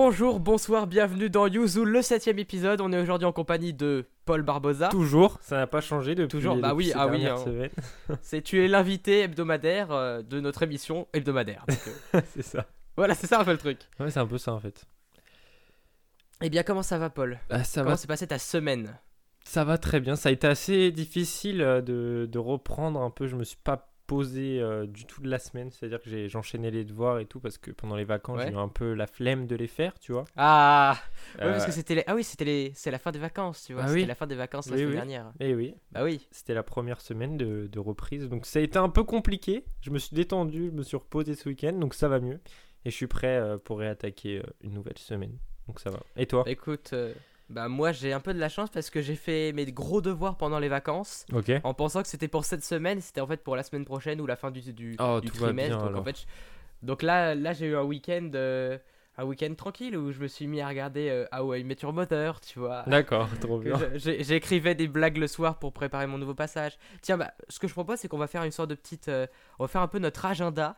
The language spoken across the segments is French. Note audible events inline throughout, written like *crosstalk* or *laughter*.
Bonjour, bonsoir, bienvenue dans Yuzu, le septième épisode. On est aujourd'hui en compagnie de Paul Barbosa. Toujours, ça n'a pas changé depuis. Toujours, bah depuis oui, ah oui, hein. *laughs* C'est tu es l'invité hebdomadaire euh, de notre émission hebdomadaire. Euh, *laughs* c'est ça. voilà, c'est ça un peu le truc. Ouais, c'est un peu ça en fait. Eh bien, comment ça va, Paul? Ah, ça Comment va, s'est passée ta semaine? Ça va très bien. Ça a été assez difficile euh, de, de reprendre un peu. Je me suis pas posé euh, du tout de la semaine. C'est-à-dire que j'ai j'enchaînais les devoirs et tout parce que pendant les vacances Ouais. j'ai eu un peu la flemme de les faire, tu vois. Ah, ouais, Euh, parce que c'était les... ah oui, c'était les... c'est la fin des vacances, tu vois. Ah c'était oui. la fin des vacances la Oui, semaine oui. dernière. Eh oui, Bah oui. c'était la première semaine de, de reprise. Donc ça a été un peu compliqué. Je me suis détendu, je me suis reposé ce week-end. Donc ça va mieux. Et je suis prêt euh, pour réattaquer une nouvelle semaine. Donc ça va. Et toi? Écoute, bah moi j'ai un peu de la chance parce que j'ai fait mes gros devoirs pendant les vacances. Ok. en pensant que c'était pour cette semaine, c'était en fait pour la semaine prochaine ou la fin du, du, Oh, du trimestre. bien, donc, en fait, je- donc là, là j'ai eu un week-end euh, un week-end tranquille où je me suis mis à regarder euh, How I Met Your Mother, tu vois. D'accord, *laughs* trop bien. J'écrivais des blagues le soir pour préparer mon nouveau passage. Tiens, bah, ce que je propose, c'est qu'on va faire une sorte de petite. euh, on va faire un peu notre agenda.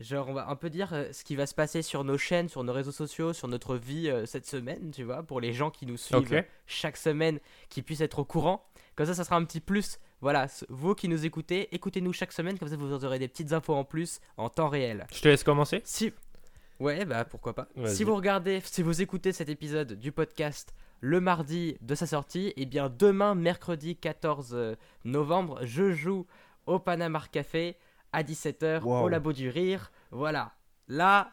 Genre, on va un peu dire euh, ce qui va se passer sur nos chaînes, sur nos réseaux sociaux, sur notre vie euh, cette semaine, tu vois, pour les gens qui nous suivent chaque semaine, qui puissent être au courant. Comme ça, ça sera un petit plus. Voilà, vous qui nous écoutez, écoutez-nous chaque semaine, comme ça vous aurez des petites infos en plus en temps réel. Je te laisse commencer. Si. Ouais, bah pourquoi pas. Si vous regardez, si vous écoutez cet épisode du podcast le mardi de sa sortie, et bien demain, mercredi 14 euh, novembre, je joue au Panama Café à 17h au. Labo du Rire. Voilà. Là,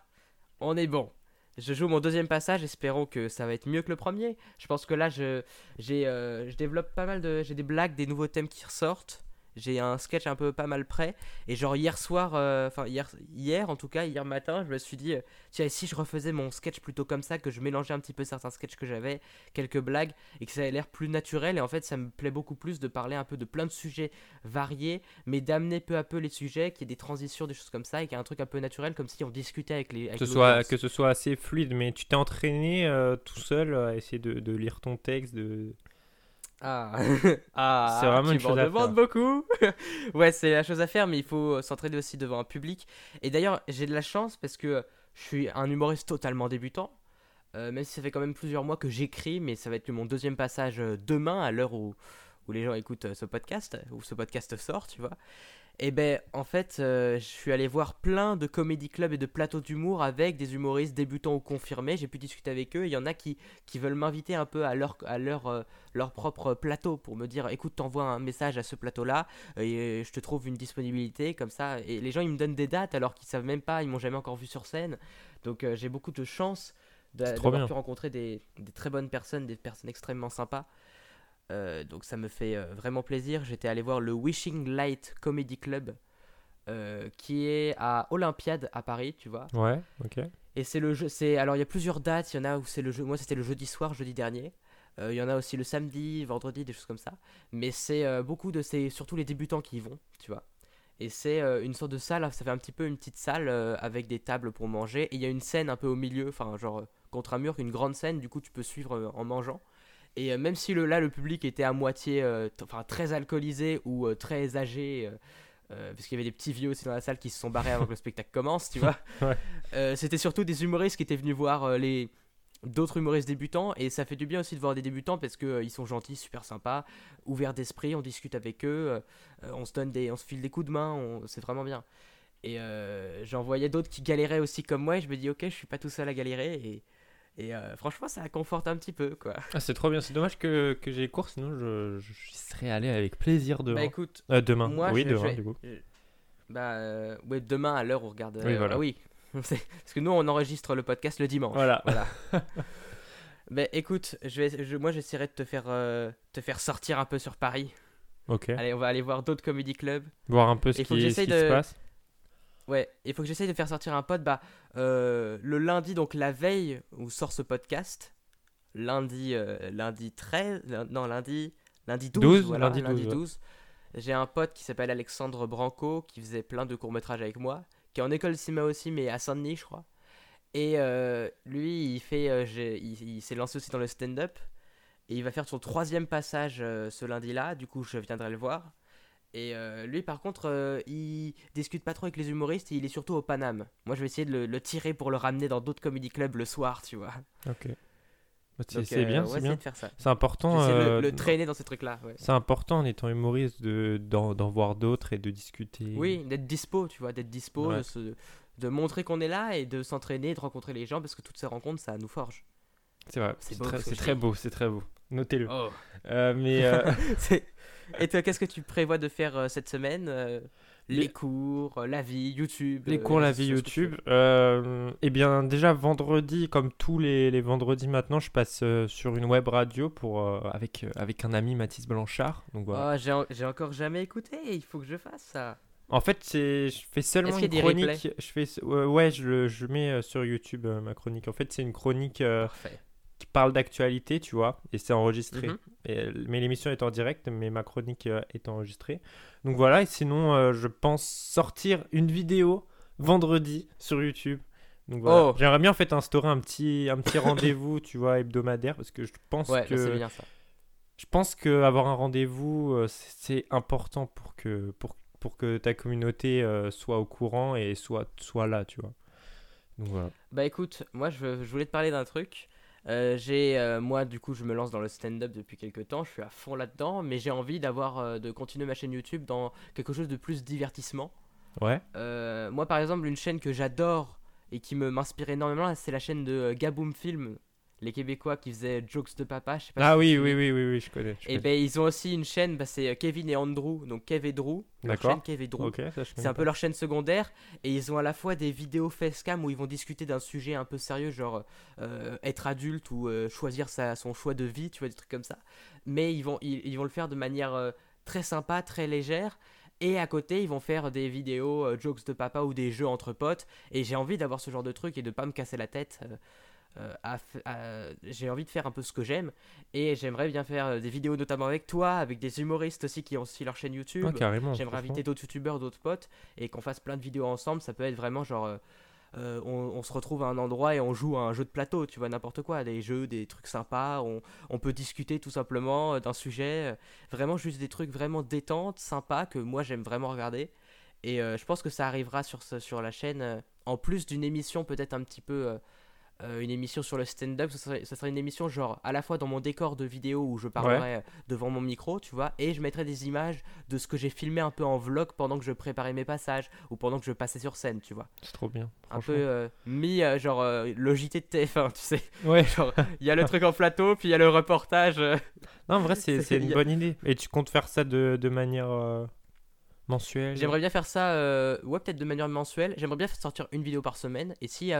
on est bon. Je joue mon deuxième passage, espérons que ça va être mieux que le premier. Je pense que là, je, j'ai, euh, je développe pas mal de. J'ai des blagues, des nouveaux thèmes qui ressortent. J'ai un sketch un peu pas mal prêt. Et genre hier soir, euh, enfin hier, hier en tout cas, hier matin, je me suis dit, euh, tiens, si je refaisais mon sketch plutôt comme ça, que je mélangeais un petit peu certains sketchs que j'avais, quelques blagues, et que ça avait l'air plus naturel. Et en fait, ça me plaît beaucoup plus de parler un peu de plein de sujets variés, mais d'amener peu à peu les sujets, qu'il y ait des transitions, des choses comme ça, et qu'il y ait un truc un peu naturel, comme si on discutait avec les. avec que ce, soit, l'audience. que ce soit assez fluide, mais tu t'es entraîné euh, tout seul à essayer de, de lire ton texte, de... Ah, *laughs* ah C'est vraiment tu une chose à demandes beaucoup. *laughs* ouais, c'est la chose à faire, mais il faut s'entraîner aussi devant un public. Et d'ailleurs, j'ai de la chance parce que je suis un humoriste totalement débutant. Euh, même si ça fait quand même plusieurs mois que j'écris, mais ça va être mon deuxième passage euh, demain, à l'heure où, où les gens écoutent euh, ce podcast, où ce podcast sort, tu vois. Et ben, en fait, euh, je suis allé voir plein de comédie clubs et de plateaux d'humour avec des humoristes débutants ou confirmés. J'ai pu discuter avec eux. Il y en a qui, qui veulent m'inviter un peu à leur, à leur, euh, leur propre plateau pour me dire écoute, t'envoies un message à ce plateau-là et je te trouve une disponibilité comme ça. Et les gens, ils me donnent des dates alors qu'ils savent même pas, ils m'ont jamais encore vu sur scène. Donc euh, j'ai beaucoup de chance d'avoir pu rencontrer des, des très bonnes personnes, des personnes extrêmement sympas. Euh, donc ça me fait euh, vraiment plaisir. J'étais allé voir le Wishing Light Comedy Club euh, qui est à Olympiade à Paris, tu vois. Ouais, ok. Et c'est le jeu, c'est alors il y a plusieurs dates, il y en a où c'est le jeu, moi c'était le jeudi soir, jeudi dernier. Il y en a aussi le samedi, vendredi, des choses comme ça. Mais c'est beaucoup de c'est surtout les débutants qui y vont, tu vois. Et c'est une sorte de salle, ça fait un petit peu une petite salle avec des tables pour manger. Et il y a une scène un peu au milieu, enfin genre contre un mur, une grande scène, du coup tu peux suivre en mangeant. Et euh, même si le, là le public était à moitié, euh, enfin très alcoolisé ou euh, très âgé, parce qu'il y avait des petits vieux aussi dans la salle qui se sont barrés avant que le spectacle commence, tu vois. *laughs* Ouais. C'était surtout des humoristes qui étaient venus voir les d'autres humoristes débutants et ça fait du bien aussi de voir des débutants parce que euh, ils sont gentils, super sympas, ouverts d'esprit, on discute avec eux, euh, on se donne des, on se file des coups de main, on- c'est vraiment bien. Et euh, j'en voyais d'autres qui galéraient aussi comme moi et je me dis ok, je suis pas tout seul à galérer et, et euh, franchement ça conforte un petit peu quoi. Ah, c'est trop bien. C'est dommage que, que j'ai cours, sinon je, je serais allé avec plaisir demain. Bah écoute, Euh, demain, moi oui, je- je demain vais- du coup. bah euh, ouais demain à l'heure où on regarde. Oui, voilà. ah oui. *laughs* Parce que nous on enregistre le podcast le dimanche. Voilà. Voilà. *laughs* Ben écoute, je vais, je- moi j'essaierai de te faire, te faire sortir un peu sur Paris. Ok. Allez, on va aller voir d'autres comedy clubs. Voir un peu ce qui, ce qui se passe. Ouais, il faut que j'essaye de faire sortir un pote. Bah, euh, le lundi, donc la veille où sort ce podcast, lundi, euh, lundi 13, lun- non, lundi, lundi 12, 12, voilà, lundi lundi 12, ouais. 12. J'ai un pote qui s'appelle Alexandre Branco qui faisait plein de courts-métrages avec moi, qui est en école de cinéma aussi, mais à Saint-Denis, je crois. Et euh, lui, il, fait, il, il s'est lancé aussi dans le stand-up. Et il va faire son troisième passage ce lundi-là. Du coup, je viendrai le voir. Et euh, lui, par contre, euh, il discute pas trop avec les humoristes. Il est surtout au Paname. Moi, je vais essayer de le, le tirer pour le ramener dans d'autres comedy clubs le soir, tu vois. Ok. Bah, C'est euh, bien, c'est bien. ça. C'est important. De le- euh, le, traîner dans ces trucs-là. ouais. C'est important en étant humoriste de d'en voir d'autres et de discuter. Oui, d'être dispo, tu vois, d'être dispo, Ouais. de, se- de montrer qu'on est là et de s'entraîner, de rencontrer les gens parce que toutes ces rencontres, ça nous forge. c'est vrai. C'est très, beau, c'est très beau. Notez-le. Oh. Euh, mais euh, *laughs* et toi, qu'est-ce que tu prévois de faire euh, cette semaine Euh, Les cours, euh, la vie, YouTube les euh, cours, la vie YouTube. euh, eh bien, déjà vendredi, comme tous les, les vendredis maintenant, je passe euh, sur une web radio pour avec avec un ami Mathis Blanchard. Donc voilà. Ah, j'ai en- j'ai encore jamais écouté, il faut que je fasse ça. En fait, c'est je fais seulement une chronique. Je fais ouais, je, le- je mets sur YouTube ma chronique. En fait, c'est une chronique qui parle d'actualité, tu vois, et c'est enregistré. Mhm. Et, mais l'émission est en direct, mais ma chronique euh, est enregistrée. Donc voilà, et sinon, euh, je pense sortir une vidéo vendredi sur YouTube. Donc voilà. Oh. J'aimerais bien en fait instaurer un petit, un petit *coughs* rendez-vous, tu vois, hebdomadaire, parce que je pense Ouais, que c'est bien ça. je pense que avoir un rendez-vous, euh, c'est important pour que, pour, pour que ta communauté soit au courant et soit, soit là, tu vois. Donc voilà. Bah écoute, moi je, je voulais te parler d'un truc. Euh, j'ai euh, moi du coup je me lance dans le stand-up depuis quelques temps, je suis à fond là-dedans, mais j'ai envie d'avoir euh, de continuer ma chaîne YouTube dans quelque chose de plus divertissement. Ouais. Moi par exemple une chaîne que j'adore et qui me m'inspire énormément, c'est la chaîne de Gaboom Film, les Québécois qui faisaient Jokes de Papa. Je sais pas Ah si oui, oui, oui, oui, oui, je connais. je Et connais. ben ils ont aussi une chaîne, bah, c'est euh, Kevin et Andrew, donc Kev et Drew. D'accord. chaîne Kev et Drew. C'est un peu leur chaîne secondaire et ils ont à la fois des vidéos facecam où ils vont discuter d'un sujet un peu sérieux genre euh, être adulte ou euh, choisir sa, son choix de vie, tu vois des trucs comme ça. Mais ils vont ils, ils vont le faire de manière euh, très sympa, très légère et à côté ils vont faire des vidéos jokes de papa ou des jeux entre potes et j'ai envie d'avoir ce genre de truc et de pas me casser la tête. Euh, à f- à- j'ai envie de faire un peu ce que j'aime et j'aimerais bien faire euh, des vidéos notamment avec toi, avec des humoristes aussi qui ont aussi leur chaîne YouTube. Ah, carrément. J'aimerais inviter d'autres youtubeurs, d'autres potes et qu'on fasse plein de vidéos ensemble. Ça peut être vraiment genre. euh, on, on se retrouve à un endroit et on joue à un jeu de plateau, tu vois, n'importe quoi, des jeux, des trucs sympas. On, on peut discuter tout simplement d'un sujet. euh, vraiment juste des trucs vraiment détente, sympas que moi j'aime vraiment regarder. Et euh, je pense que ça arrivera sur, ce- sur la chaîne en plus d'une émission peut-être un petit peu. Euh, une émission sur le stand-up, ce serait, ce serait une émission genre à la fois dans mon décor de vidéo où je parlerai euh, devant mon micro, tu vois, et je mettrai des images de ce que j'ai filmé un peu en vlog pendant que je préparais mes passages ou pendant que je passais sur scène, tu vois. C'est trop bien. Un peu euh, mis euh, genre le JT de TF1, tu sais. Ouais. *laughs* Genre il y a le truc en plateau, puis il y a le reportage. *laughs* Non, en vrai, c'est *laughs* une bonne idée. Et tu comptes faire ça de, de manière mensuelle? J'aimerais bien faire ça, ouais, peut-être de manière mensuelle. J'aimerais bien sortir une vidéo par semaine. Et si,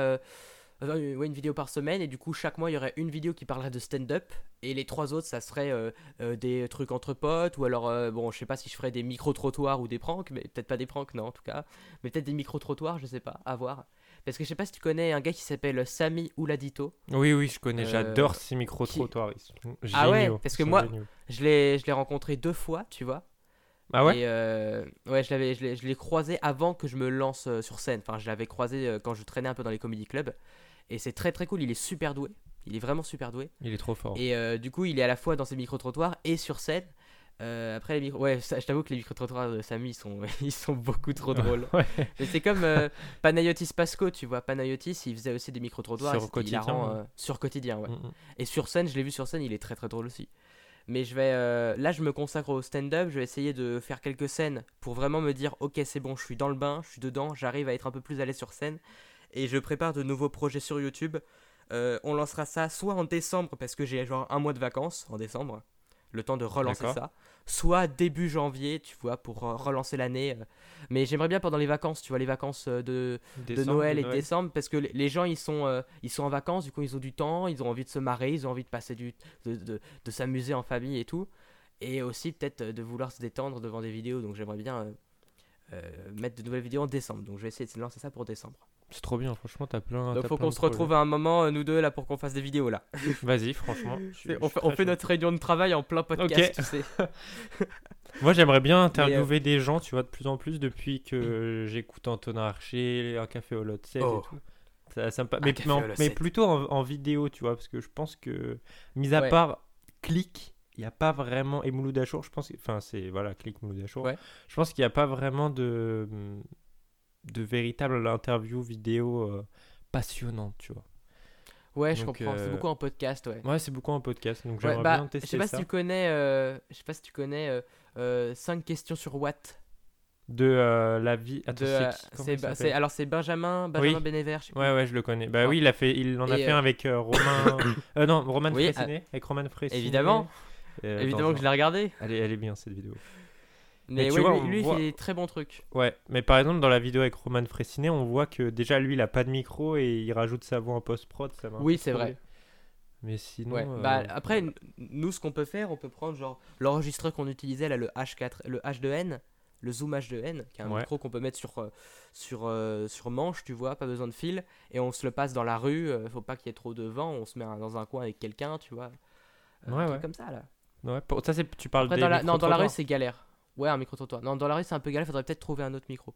euh, ouais, une vidéo par semaine. Et du coup, chaque mois, il y aurait une vidéo qui parlerait de stand-up. Et les trois autres, ça serait euh, euh, des trucs entre potes. Ou alors, euh, bon, je sais pas si je ferais des micro-trottoirs ou des pranks. Mais peut-être pas des pranks, non, en tout cas. Mais peut-être des micro-trottoirs, je sais pas, à voir. Parce que je sais pas si tu connais un gars qui s'appelle Sami Ouladito. Oui, oui, je connais. J'adore ces micro-trottoirs. Sont Ah ouais, parce que moi- géniaux. Je l'ai rencontré deux fois, tu vois. Ah ouais Et euh, ouais, je l'avais, l'ai, je l'ai croisé avant que je me lance euh, sur scène. Enfin, je l'avais croisé euh, quand je traînais un peu dans les comedy clubs. Et c'est très très cool. Il est super doué. Il est vraiment super doué. Il est trop fort. Et euh, du coup, il est à la fois dans ses micro trottoirs et sur scène. Euh, après les micro, ouais, ça, je t'avoue que les micro trottoirs de Samy, ils sont, *laughs* ils sont beaucoup trop drôles. Ouais. *laughs* Mais c'est comme euh, Panayotis Pasco, tu vois. Panayotis, il faisait aussi des micro trottoirs Sur Quotidien, ouais. sur quotidien, ouais. Mm, mm. Et sur scène, je l'ai vu sur scène, il est très très drôle aussi. Mais je vais, là, je me consacre au stand-up. Je vais essayer de faire quelques scènes pour vraiment me dire, ok, c'est bon, je suis dans le bain, je suis dedans, j'arrive à être un peu plus à l'aise sur scène. Et je prépare de nouveaux projets sur YouTube. Euh, on lancera ça soit en décembre parce que j'ai genre un mois de vacances en décembre, le temps de relancer ça. Soit début janvier, tu vois, pour relancer l'année. euh. Mais j'aimerais bien pendant les vacances, tu vois, les vacances euh, de, de Noël et décembre parce que les- gens ils sont euh, ils sont en vacances du coup ils ont du temps ils ont envie de se marrer ils ont envie de passer du de, de, de s'amuser en famille et tout et aussi peut-être de vouloir se détendre devant des vidéos donc j'aimerais bien euh, mettre de nouvelles vidéos en décembre donc je vais essayer de lancer ça pour décembre C'est trop bien, franchement, t'as plein. donc t'as faut qu'on se retrouve à un moment euh, nous deux là pour qu'on fasse des vidéos là *laughs* Vas-y, franchement. je je on fait, notre réunion de travail en plein podcast tu sais *laughs* Moi, j'aimerais bien euh, interviewer des gens, tu vois, de plus en plus depuis que j'écoute Antonin Archer, un café au lot 7 Oh. et tout. Ça, me mais, café mais en- au lot mais 7. plutôt en, en vidéo, tu vois, parce que je pense que, mis à Ouais. part clic, il n'y a pas vraiment. Et Mouloud Achour, je pense. Enfin, c'est. Voilà, clique Mouloud Achour. Ouais. Je pense qu'il n'y a pas vraiment de. De véritable interview vidéo euh, passionnante, tu vois. Ouais, je Donc, comprends. C'est euh, beaucoup en podcast, ouais. Ouais, c'est beaucoup en podcast, donc Ouais, j'aimerais bah, bien je tester sais pas ça. si tu connais, euh, je sais pas si tu connais euh, 5 questions sur Watt. De la vie. Attends, de, alors c'est Benjamin, Benjamin Oui. Bénévert. je sais. Ouais, ouais, je le connais. Bah Ah. oui, il, a fait, il en a Et, fait un avec Romain. non, Roman Oui. Avec Roman. Évidemment, évidemment que je l'ai regardé. elle, est, elle est bien cette vidéo. Mais, tu ouais, vois, lui, il fait des très bons trucs. Ouais, mais par exemple, dans la vidéo avec Roman Frécinet, on voit que déjà lui, il a pas de micro et il rajoute sa voix en post-prod. Ça Oui, c'est vrai. Mais sinon. Ouais. euh, Bah, après, nous, ce qu'on peut faire, on peut prendre genre l'enregistreur qu'on utilisait là, le H4, le H2N, le Zoom H2N, qui est un Ouais. micro qu'on peut mettre sur, euh, sur, euh, sur manche, tu vois, pas besoin de fil, et on se le passe dans la rue, faut pas qu'il y ait trop de vent, on se met dans un coin avec quelqu'un, tu vois. Ouais, un truc ouais. comme ça là. ouais, pour- ça, tu parles Après, des dans la, non, dans la rue, c'est galère. Ouais, un micro-trottoir. Non, dans la rue, c'est un peu galère, faudrait peut-être trouver un autre micro.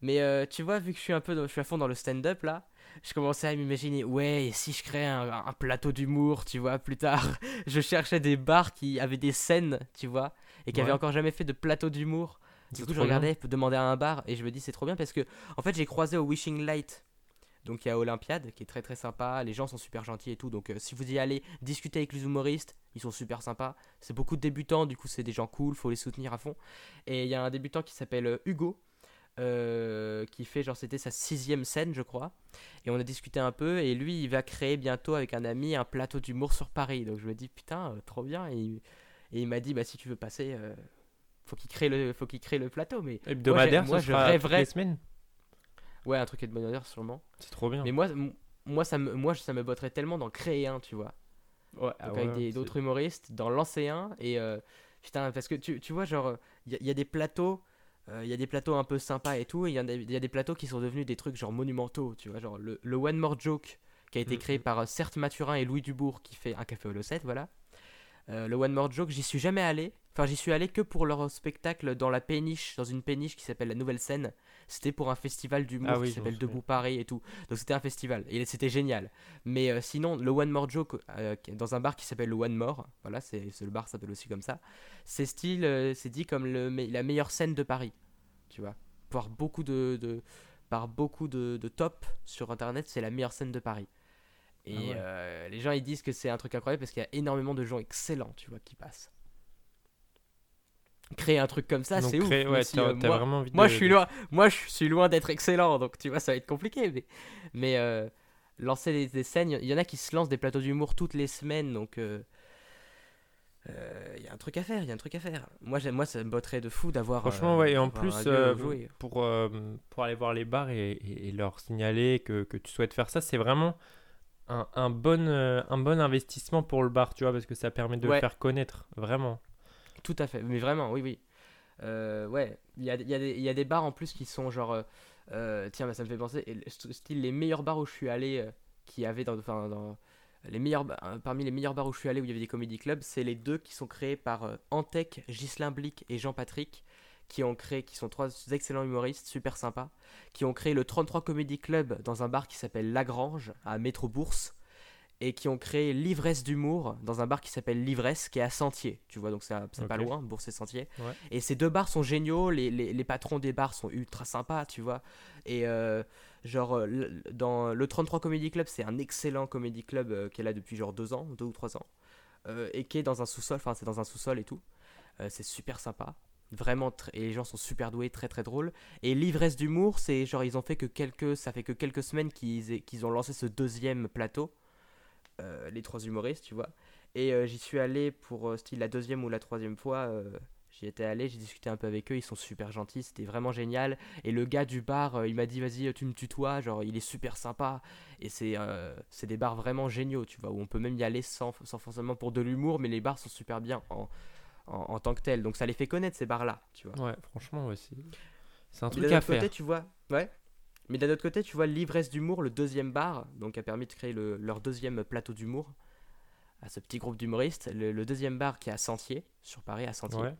Mais euh, tu vois, vu que je suis un peu dans- je suis à fond dans le stand-up là, je commençais à m'imaginer, ouais, et si je créais un, un plateau d'humour, tu vois, plus tard. *laughs* je cherchais des bars qui avaient des scènes, tu vois, et qui Ouais. avaient encore jamais fait de plateau d'humour. Du coup, je trop bien. regardais, demander à un bar, et je me dis, c'est trop bien parce que, en fait, j'ai croisé au Wishing Light. Donc il y a Olympiade qui est très très sympa, les gens sont super gentils et tout. Donc euh, si vous y allez discuter avec les humoristes, ils sont super sympas. C'est beaucoup de débutants, du coup c'est des gens cool, faut les soutenir à fond. Et il y a un débutant qui s'appelle euh, Hugo, euh, qui fait genre c'était sa sixième scène je crois. Et on a discuté un peu et lui il va créer bientôt avec un ami un plateau d'humour sur Paris. Donc je me dis putain euh, trop bien et il, m'a dit bah si tu veux passer, faut qu'il crée le faut qu'il crée le plateau. Mais Hebdomadaire, moi, je toutes rêverais- les semaines. Ouais un truc de bonne sûrement. C'est trop bien. Mais moi, moi, ça me, moi, ça me botterait tellement d'en créer un, tu vois. Ouais, ah ouais, avec d'autres humoristes, d'en lancer un. Et euh, putain, parce que tu, tu vois, genre, il y, a- y a des plateaux. euh, Il y a des plateaux un peu sympas et tout, et il y, a- y a des plateaux qui sont devenus des trucs genre monumentaux, tu vois, genre le, le One More Joke qui a été Mhm. créé par euh, Certes Mathurin et Louis Dubourg qui fait un café au Losset, voilà. Euh, le One More Joke, j'y suis jamais allé, enfin j'y suis allé que pour leur spectacle dans la péniche, dans une péniche qui s'appelle la Nouvelle Scène. C'était pour un festival d'humour Ah oui, qui s'appelle. Debout Paris et tout. Donc c'était un festival et c'était génial. Mais euh, sinon, le One More Joke, euh, dans un bar qui s'appelle le One More, voilà, c'est le bar s'appelle aussi comme ça. C'est style, euh, c'est dit comme le, la meilleure scène de Paris, tu vois. Par beaucoup de, de- par beaucoup de, de top sur internet, c'est la meilleure scène de Paris. Et Ah ouais. les gens ils disent que c'est un truc incroyable parce qu'il y a énormément de gens excellents, tu vois, qui passent. Créer un truc comme ça, c'est ouf. ouais, si, euh, moi, vraiment envie moi, de- je suis loin, moi, je suis loin d'être excellent, donc tu vois, ça va être compliqué. Mais, mais euh, lancer des, des scènes, il y en a qui se lancent des plateaux d'humour toutes les semaines, donc euh, euh, il y a un truc à faire, il y a un truc à faire. Moi, moi, ça me botterait de fou d'avoir. Franchement, ouais, et en plus, pour, pour aller voir les bars et, et- et leur signaler que, que tu souhaites faire ça, c'est vraiment un, un bon, un bon investissement pour le bar, tu vois, parce que ça permet de Ouais. le faire connaître, vraiment. Tout à fait, mais vraiment, oui, oui. Euh, ouais, il y a, des- bars en plus qui sont genre. euh, euh, tiens, bah, ça me fait penser, style les meilleurs bars où je suis allé, qui avaient dans, enfin, les meilleurs, parmi les meilleurs bars où je suis allé où il y avait des comédie clubs, c'est les deux qui sont créés par Antec, Ghislain Blic et Jean-Patrick, qui ont créé, qui sont trois excellents humoristes, super sympas, qui ont créé le 33 Comedy Club dans un bar qui s'appelle Lagrange à Métro Bourse et qui ont créé l'ivresse d'humour dans un bar qui s'appelle l'ivresse qui est à Sentier. Tu vois donc c'est pas loin Bourse et Sentier. Ouais. et ces deux bars sont géniaux les, les, les patrons des bars sont ultra sympas tu vois. Et euh, genre euh, le- dans le 33 Comedy Club c'est un excellent comedy club euh, qui est là depuis genre deux ans deux ou trois ans euh, et qui est dans un sous-sol enfin c'est dans un sous-sol et tout. Euh, c'est super sympa. Vraiment et les gens sont super doués très très drôles. Et l'ivresse d'humour c'est genre ils ont fait que quelques ça fait que quelques semaines qu'ils qu'ils ont lancé ce deuxième plateau les trois humoristes, tu vois. Et euh, j'y suis allé pour euh, style la deuxième ou la troisième fois. euh, j'y étais allé, j'ai discuté un peu avec eux, ils sont super gentils, c'était vraiment génial. Et le gars du bar, euh, il m'a dit vas-y, tu me tutoies, genre il est super sympa. Et c'est euh, des bars vraiment géniaux, tu vois, où on peut même y aller sans, sans forcément pour de l'humour, mais les bars sont super bien en, en, en tant que tels. Donc ça les fait connaître ces bars-là, tu vois. Ouais, franchement, ouais, c'est un truc à autre faire. côté, tu vois, ouais. Mais d'un autre côté, tu vois, l'ivresse d'humour, le deuxième bar, donc a permis de créer le- leur deuxième plateau d'humour à ce petit groupe d'humoristes. Le, le deuxième bar qui est à Sentier, sur Paris, à Sentier. Ouais.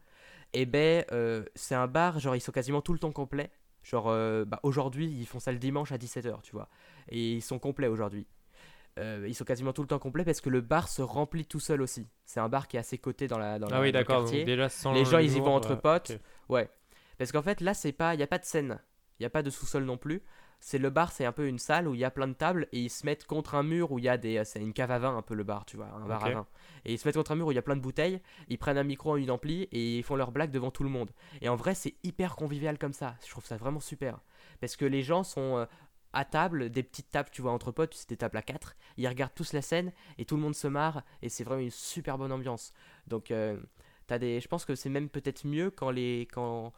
Et ben, euh, c'est un bar, genre, ils sont quasiment tout le temps complets. Genre, euh, bah, aujourd'hui, ils font ça le dimanche à 17h, tu vois. Et ils sont complets aujourd'hui. euh, ils sont quasiment tout le temps complets parce que le bar se remplit tout seul aussi. C'est un bar qui est à ses côtés dans la dans Ah la- oui, dans le quartier. Déjà, sans Les gens, ils y vont entre potes. Ouais. Parce qu'en fait, là, c'est pas, il y a pas de scène, il y a pas de sous-sol non plus. C'est le bar, c'est un peu une salle où il y a plein de tables et ils se mettent contre un mur où il y a des, c'est une cave à vin un peu le bar, tu vois, un bar à vin. Et ils se mettent contre un mur où il y a plein de bouteilles. Ils prennent un micro, une ampli et ils font leurs blagues devant tout le monde. Et en vrai, c'est hyper convivial comme ça. Je trouve ça vraiment super. Parce que les gens sont euh, à table, des petites tables, tu vois, entre potes, c'est des tables à 4. Ils regardent tous la scène et tout le monde se marre et c'est vraiment une super bonne ambiance. Donc, euh, t'as des, je pense que c'est même peut-être mieux quand les, quand,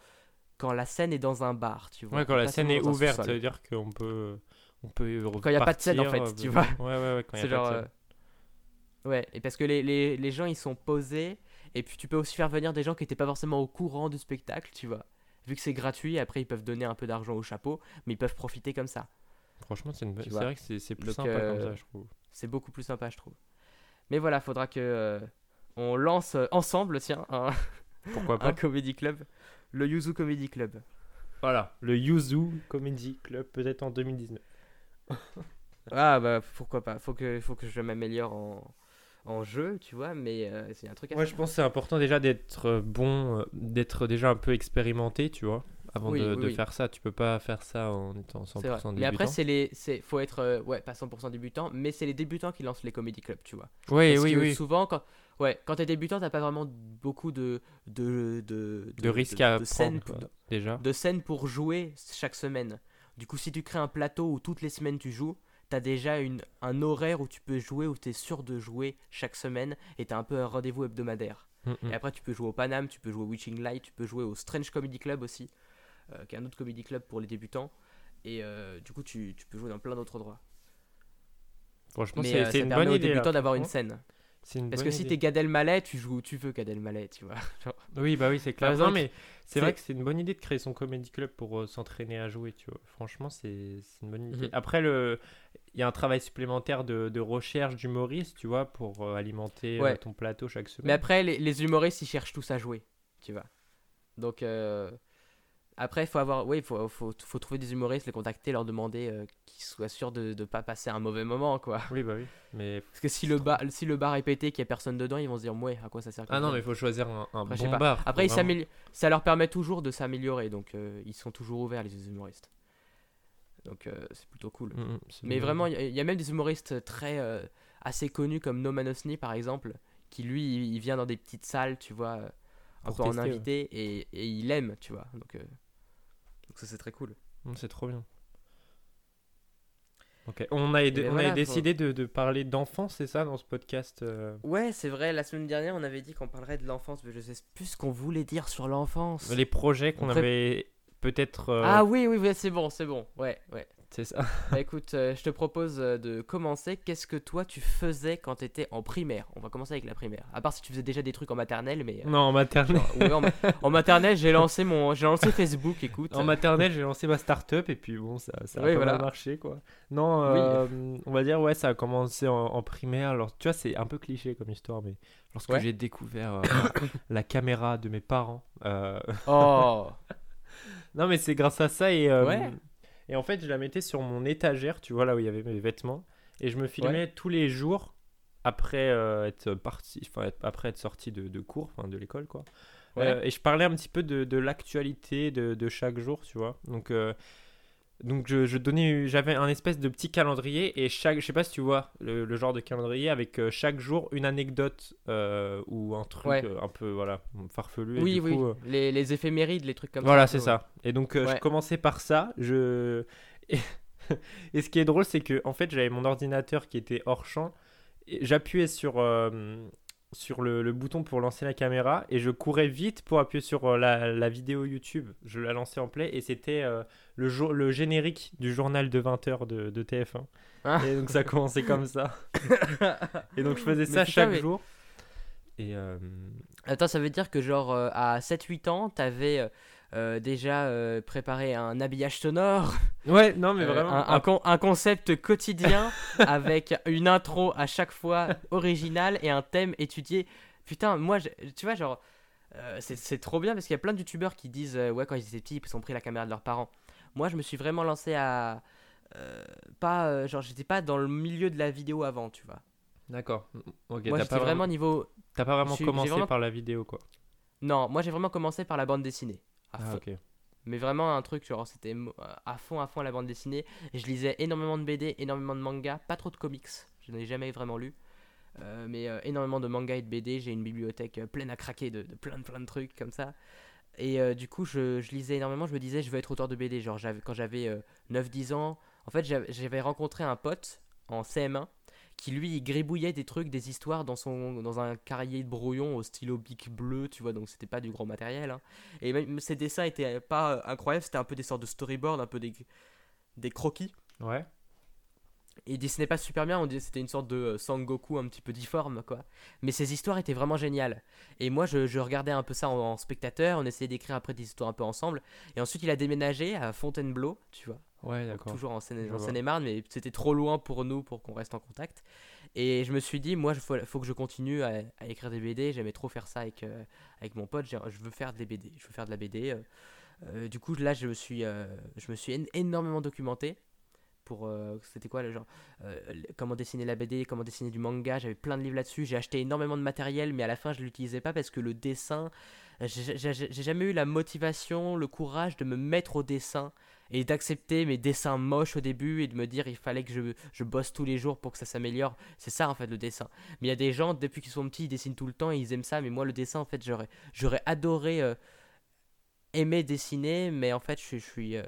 quand la scène est dans un bar, tu vois. Ouais, quand la scène est un ouverte, ça veut dire qu'on peut. On peut Quand il y a pas de scène, en fait, tu euh, vois. Ouais, ouais, ouais. Quand il y a C'est pas genre. de scène. euh, Ouais, et parce que les, les, les gens ils sont posés, et puis tu peux aussi faire venir des gens qui n'étaient pas forcément au courant du spectacle, tu vois. Vu que c'est gratuit, après ils peuvent donner un peu d'argent au chapeau, mais ils peuvent profiter comme ça. Franchement, c'est une tu vrai que c'est plus Donc, sympa comme euh, ça, je trouve. C'est beaucoup plus sympa, je trouve. Mais voilà, faudra que euh, on lance euh, ensemble, tiens, un, Pourquoi *laughs* un pas? comedy club, le Yuzu Comedy Club. Voilà, le Yuzu Comedy Club, peut-être en 2019. *laughs* Ah bah pourquoi pas, faut que, faut que je m'améliore en, en jeu, tu vois, mais euh, c'est un truc à Moi, faire. je pense que c'est important déjà d'être euh, bon, euh, d'être déjà un peu expérimenté, tu vois, avant Oui, de, oui, de oui. faire ça. Tu peux pas faire ça en étant 100% C'est vrai. débutant. Mais après, c'est les, c'est, faut être, euh, ouais, pas 100% débutant, mais c'est les débutants qui lancent les comedy clubs, tu vois. Oui, Parce oui, que oui. Souvent, quand, ouais, quand t'es débutant, t'as pas vraiment beaucoup de, de, de, De risques à de prendre, déjà. de scènes pour jouer chaque semaine. Du coup, si tu crées un plateau où toutes les semaines tu joues, t'as déjà une, un horaire où tu peux jouer, où t'es sûr de jouer chaque semaine, et t'as un peu un rendez-vous hebdomadaire. Mm, mm. Et après, tu peux jouer au Paname, tu peux jouer au Witching Light, tu peux jouer au Strange Comedy Club aussi, euh, qui est un autre comedy club pour les débutants. Et euh, du coup, tu, tu peux jouer dans plein d'autres endroits. Franchement, c'est euh, une permet bonne aux idée. d'avoir une scène. Une Parce que si t'es Gad Elmaleh, tu joues où tu veux Gad Elmaleh, tu vois. *laughs* Genre, Oui, bah oui, c'est clair. Non, exemple, mais c'est vrai que c'est une bonne idée de créer son comedy club pour euh, s'entraîner à jouer, tu vois. Franchement, c'est une bonne idée. Mhm. Après, le... il y a un travail supplémentaire de, de recherche d'humoriste, tu vois, pour euh, alimenter euh, ton plateau chaque semaine. Mais après, les, les humoristes, ils cherchent tous à jouer, tu vois. Donc, après, il faut avoir. Oui, faut, faut, faut trouver des humoristes, les contacter, leur demander euh, qu'ils soient sûrs de ne pas passer un mauvais moment, quoi. Oui, bah oui. Mais... Parce que si le, bar, si le bar est pété, qu'il n'y a personne dedans, ils vont se dire, ouais, à quoi ça sert Ah non, mais il faut choisir un, un Après, bon bar. Après, ils ça leur permet toujours de s'améliorer, donc euh, ils sont toujours ouverts, les humoristes. Donc, euh, c'est plutôt cool. Mm, mm, Mais vraiment, il y, a- y même des humoristes très assez connus comme No Man Osni par exemple, qui lui, il, il vient dans des petites salles, tu vois, un peu en ouais. invité et, et il aime, tu vois. Donc, donc ça c'est très cool. Mm, C'est trop bien. Ok. On a, aidé- Mais on voilà, a faut- décidé de, de parler d'enfance, c'est ça, dans ce podcast euh, Ouais, c'est vrai. La semaine dernière, on avait dit qu'on parlerait de l'enfance, mais je sais plus ce qu'on voulait dire sur l'enfance. Les projets qu'on pré- avait peut-être. euh, Ah oui, oui, oui, c'est bon, c'est bon. Ouais, ouais. C'est ça. *laughs* Bah écoute, euh, je te propose euh, de commencer. Qu'est-ce que toi tu faisais quand tu étais en primaire? On va commencer avec la primaire. À part si tu faisais déjà des trucs en maternelle, mais. euh, Non, en maternelle. genre, ouais, en, ma- en maternelle, j'ai lancé mon, j'ai lancé Facebook. Écoute. En maternelle, j'ai lancé ma start-up et puis bon, ça, ça a Oui, pas voilà. mal marché quoi. Non, Oui. on va dire, ouais, ça a commencé en, en primaire. Alors, tu vois, c'est un peu cliché comme histoire, mais lorsque Ouais. j'ai découvert euh, *coughs* la caméra de mes parents. Oh. *laughs* Non, mais c'est grâce à ça et. Ouais. Et en fait, je la mettais sur mon étagère, tu vois, là où il y avait mes vêtements. Et je me filmais tous les jours après euh, être parti, être- après être sorti de, de cours, enfin de l'école, quoi. Ouais. Euh, et je parlais un petit peu de, de l'actualité de, de chaque jour, tu vois. Donc, euh, donc je, je donnais, j'avais un espèce de petit calendrier et chaque, je sais pas si tu vois le, le genre de calendrier avec euh, chaque jour une anecdote euh, ou un truc Ouais. euh, un peu voilà farfelu. et Oui, du oui. coup, Les, les éphémérides, les trucs comme voilà, ça. c'est ça. Et donc, je commençais par ça. Je... *laughs* Et... et ce qui est drôle, c'est que en fait, j'avais mon ordinateur qui était hors champ. J'appuyais sur, sur le, le bouton pour lancer la caméra et je courais vite pour appuyer sur euh, la, la vidéo YouTube. Je la lançais en play et c'était euh, le, jour, le générique du journal de 20h de, de TF1. Ah. Et donc, ça commençait comme ça. *laughs* Et donc, je faisais Mais ça chaque mais- jour. Et euh, Attends, ça veut dire que genre euh, à 7-8 ans, t'avais euh, déjà euh, préparé un habillage sonore, *laughs* ouais, non, mais euh, vraiment. un, un con- un concept quotidien *laughs* avec une intro à chaque fois originale et un thème étudié. Putain, moi, je- tu vois, genre, euh, c'est c'est trop bien parce qu'il y a plein de youtubeurs qui disent, ouais, quand ils étaient petits, ils ont pris la caméra de leurs parents. Moi, je me suis vraiment lancé à, pas, genre, j'étais pas dans le milieu de la vidéo avant, tu vois. D'accord. Ok, moi, t'as j'étais pas vraiment niveau. t'as pas vraiment commencé vraiment- par la vidéo, quoi. Non, moi, j'ai vraiment commencé par la bande dessinée. À Ah, fond. Mais vraiment un truc, genre, c'était à fond, à fond la bande dessinée. Et je lisais énormément de BD, énormément de mangas, pas trop de comics. Je n'en ai jamais vraiment lu. Euh, mais euh, énormément de mangas et de BD. J'ai une bibliothèque euh, pleine à craquer de, de plein de plein de trucs comme ça. Et euh, du coup, je, je lisais énormément. Je me disais, je veux être auteur de BD. Genre, quand j'avais euh, 9-10 ans, en fait, j'avais rencontré un pote en CM1 qui, lui, il gribouillait des trucs, des histoires dans, son, dans un cahier de brouillon au stylo bic bleu, tu vois. Donc, c'était pas du gros matériel. hein. Et même ces dessins étaient pas euh, incroyables. C'était un peu des sortes de storyboard, un peu des, des croquis. Ouais. Il dessinait pas super bien, on disait c'était une sorte de euh, Sangoku un petit peu difforme, quoi. Mais ces histoires étaient vraiment géniales. Et moi, je, je regardais un peu ça en, en spectateur, on essayait d'écrire après des histoires un peu ensemble. Et ensuite, il a déménagé à Fontainebleau, tu vois. Ouais, d'accord. Toujours en. Seine-et-Marne, mais c'était trop loin pour nous pour qu'on reste en contact. Et je me suis dit, moi, il faut, faut que je continue à, à écrire des BD. J'aimais trop faire ça avec, euh, avec mon pote. Je veux faire des BD. Je veux faire de la BD. euh. Euh, du coup, là, je me suis, je me suis én- énormément documenté pour euh, c'était quoi le genre euh, comment dessiner la BD, comment dessiner du manga. J'avais plein de livres là-dessus. J'ai acheté énormément de matériel, mais à la fin, je l'utilisais pas parce que le dessin, j'ai jamais eu la motivation, le courage de me mettre au dessin et d'accepter mes dessins moches au début et de me dire il fallait que je, je bosse tous les jours pour que ça s'améliore. C'est ça en fait le dessin. Mais il y a des gens, depuis qu'ils sont petits, ils dessinent tout le temps et ils aiment ça. Mais moi, le dessin, en fait, j'aurais, adoré euh, aimer dessiner, mais en fait, je, suis- euh,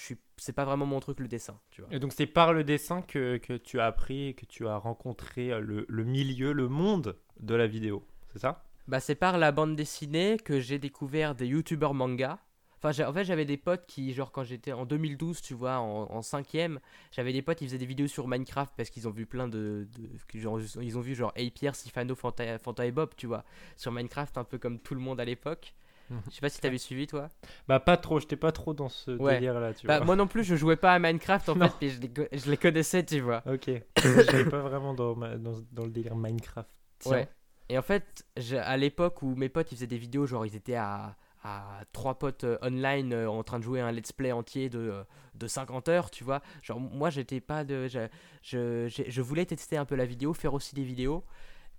suis, c'est pas vraiment mon truc le dessin, tu vois. Et donc c'est par le dessin que, que tu as appris, que tu as rencontré euh, le, le milieu, le monde de la vidéo, c'est ça? Bah, c'est par la bande dessinée que j'ai découvert des youtubeurs manga. Enfin, en fait, j'avais des potes qui, genre, quand j'étais en 2012, tu vois, en, cinquième, j'avais des potes qui faisaient des vidéos sur Minecraft parce qu'ils ont vu plein de. de- genre, ils ont vu, genre, A. Pierre, Sifano, Fanta, Fanta et Bob, tu vois, sur Minecraft, un peu comme tout le monde à l'époque. Je sais pas si t'avais suivi, toi. Bah pas trop, j'étais pas trop dans ce Ouais. délire là, tu Bah, vois. moi non plus, je jouais pas à Minecraft en *laughs* Non. fait, mais je les, co- je les connaissais, tu vois. Ok, *coughs* j'étais pas vraiment dans, ma- dans, dans le délire Minecraft. Tiens. Ouais. Et en fait, à l'époque où mes potes ils faisaient des vidéos, genre ils étaient à, à trois potes euh, online euh, en train de jouer un let's play entier de, euh, de 50 heures, tu vois. Genre moi j'étais pas de. Je, je, j'ai- je voulais tester un peu la vidéo, faire aussi des vidéos.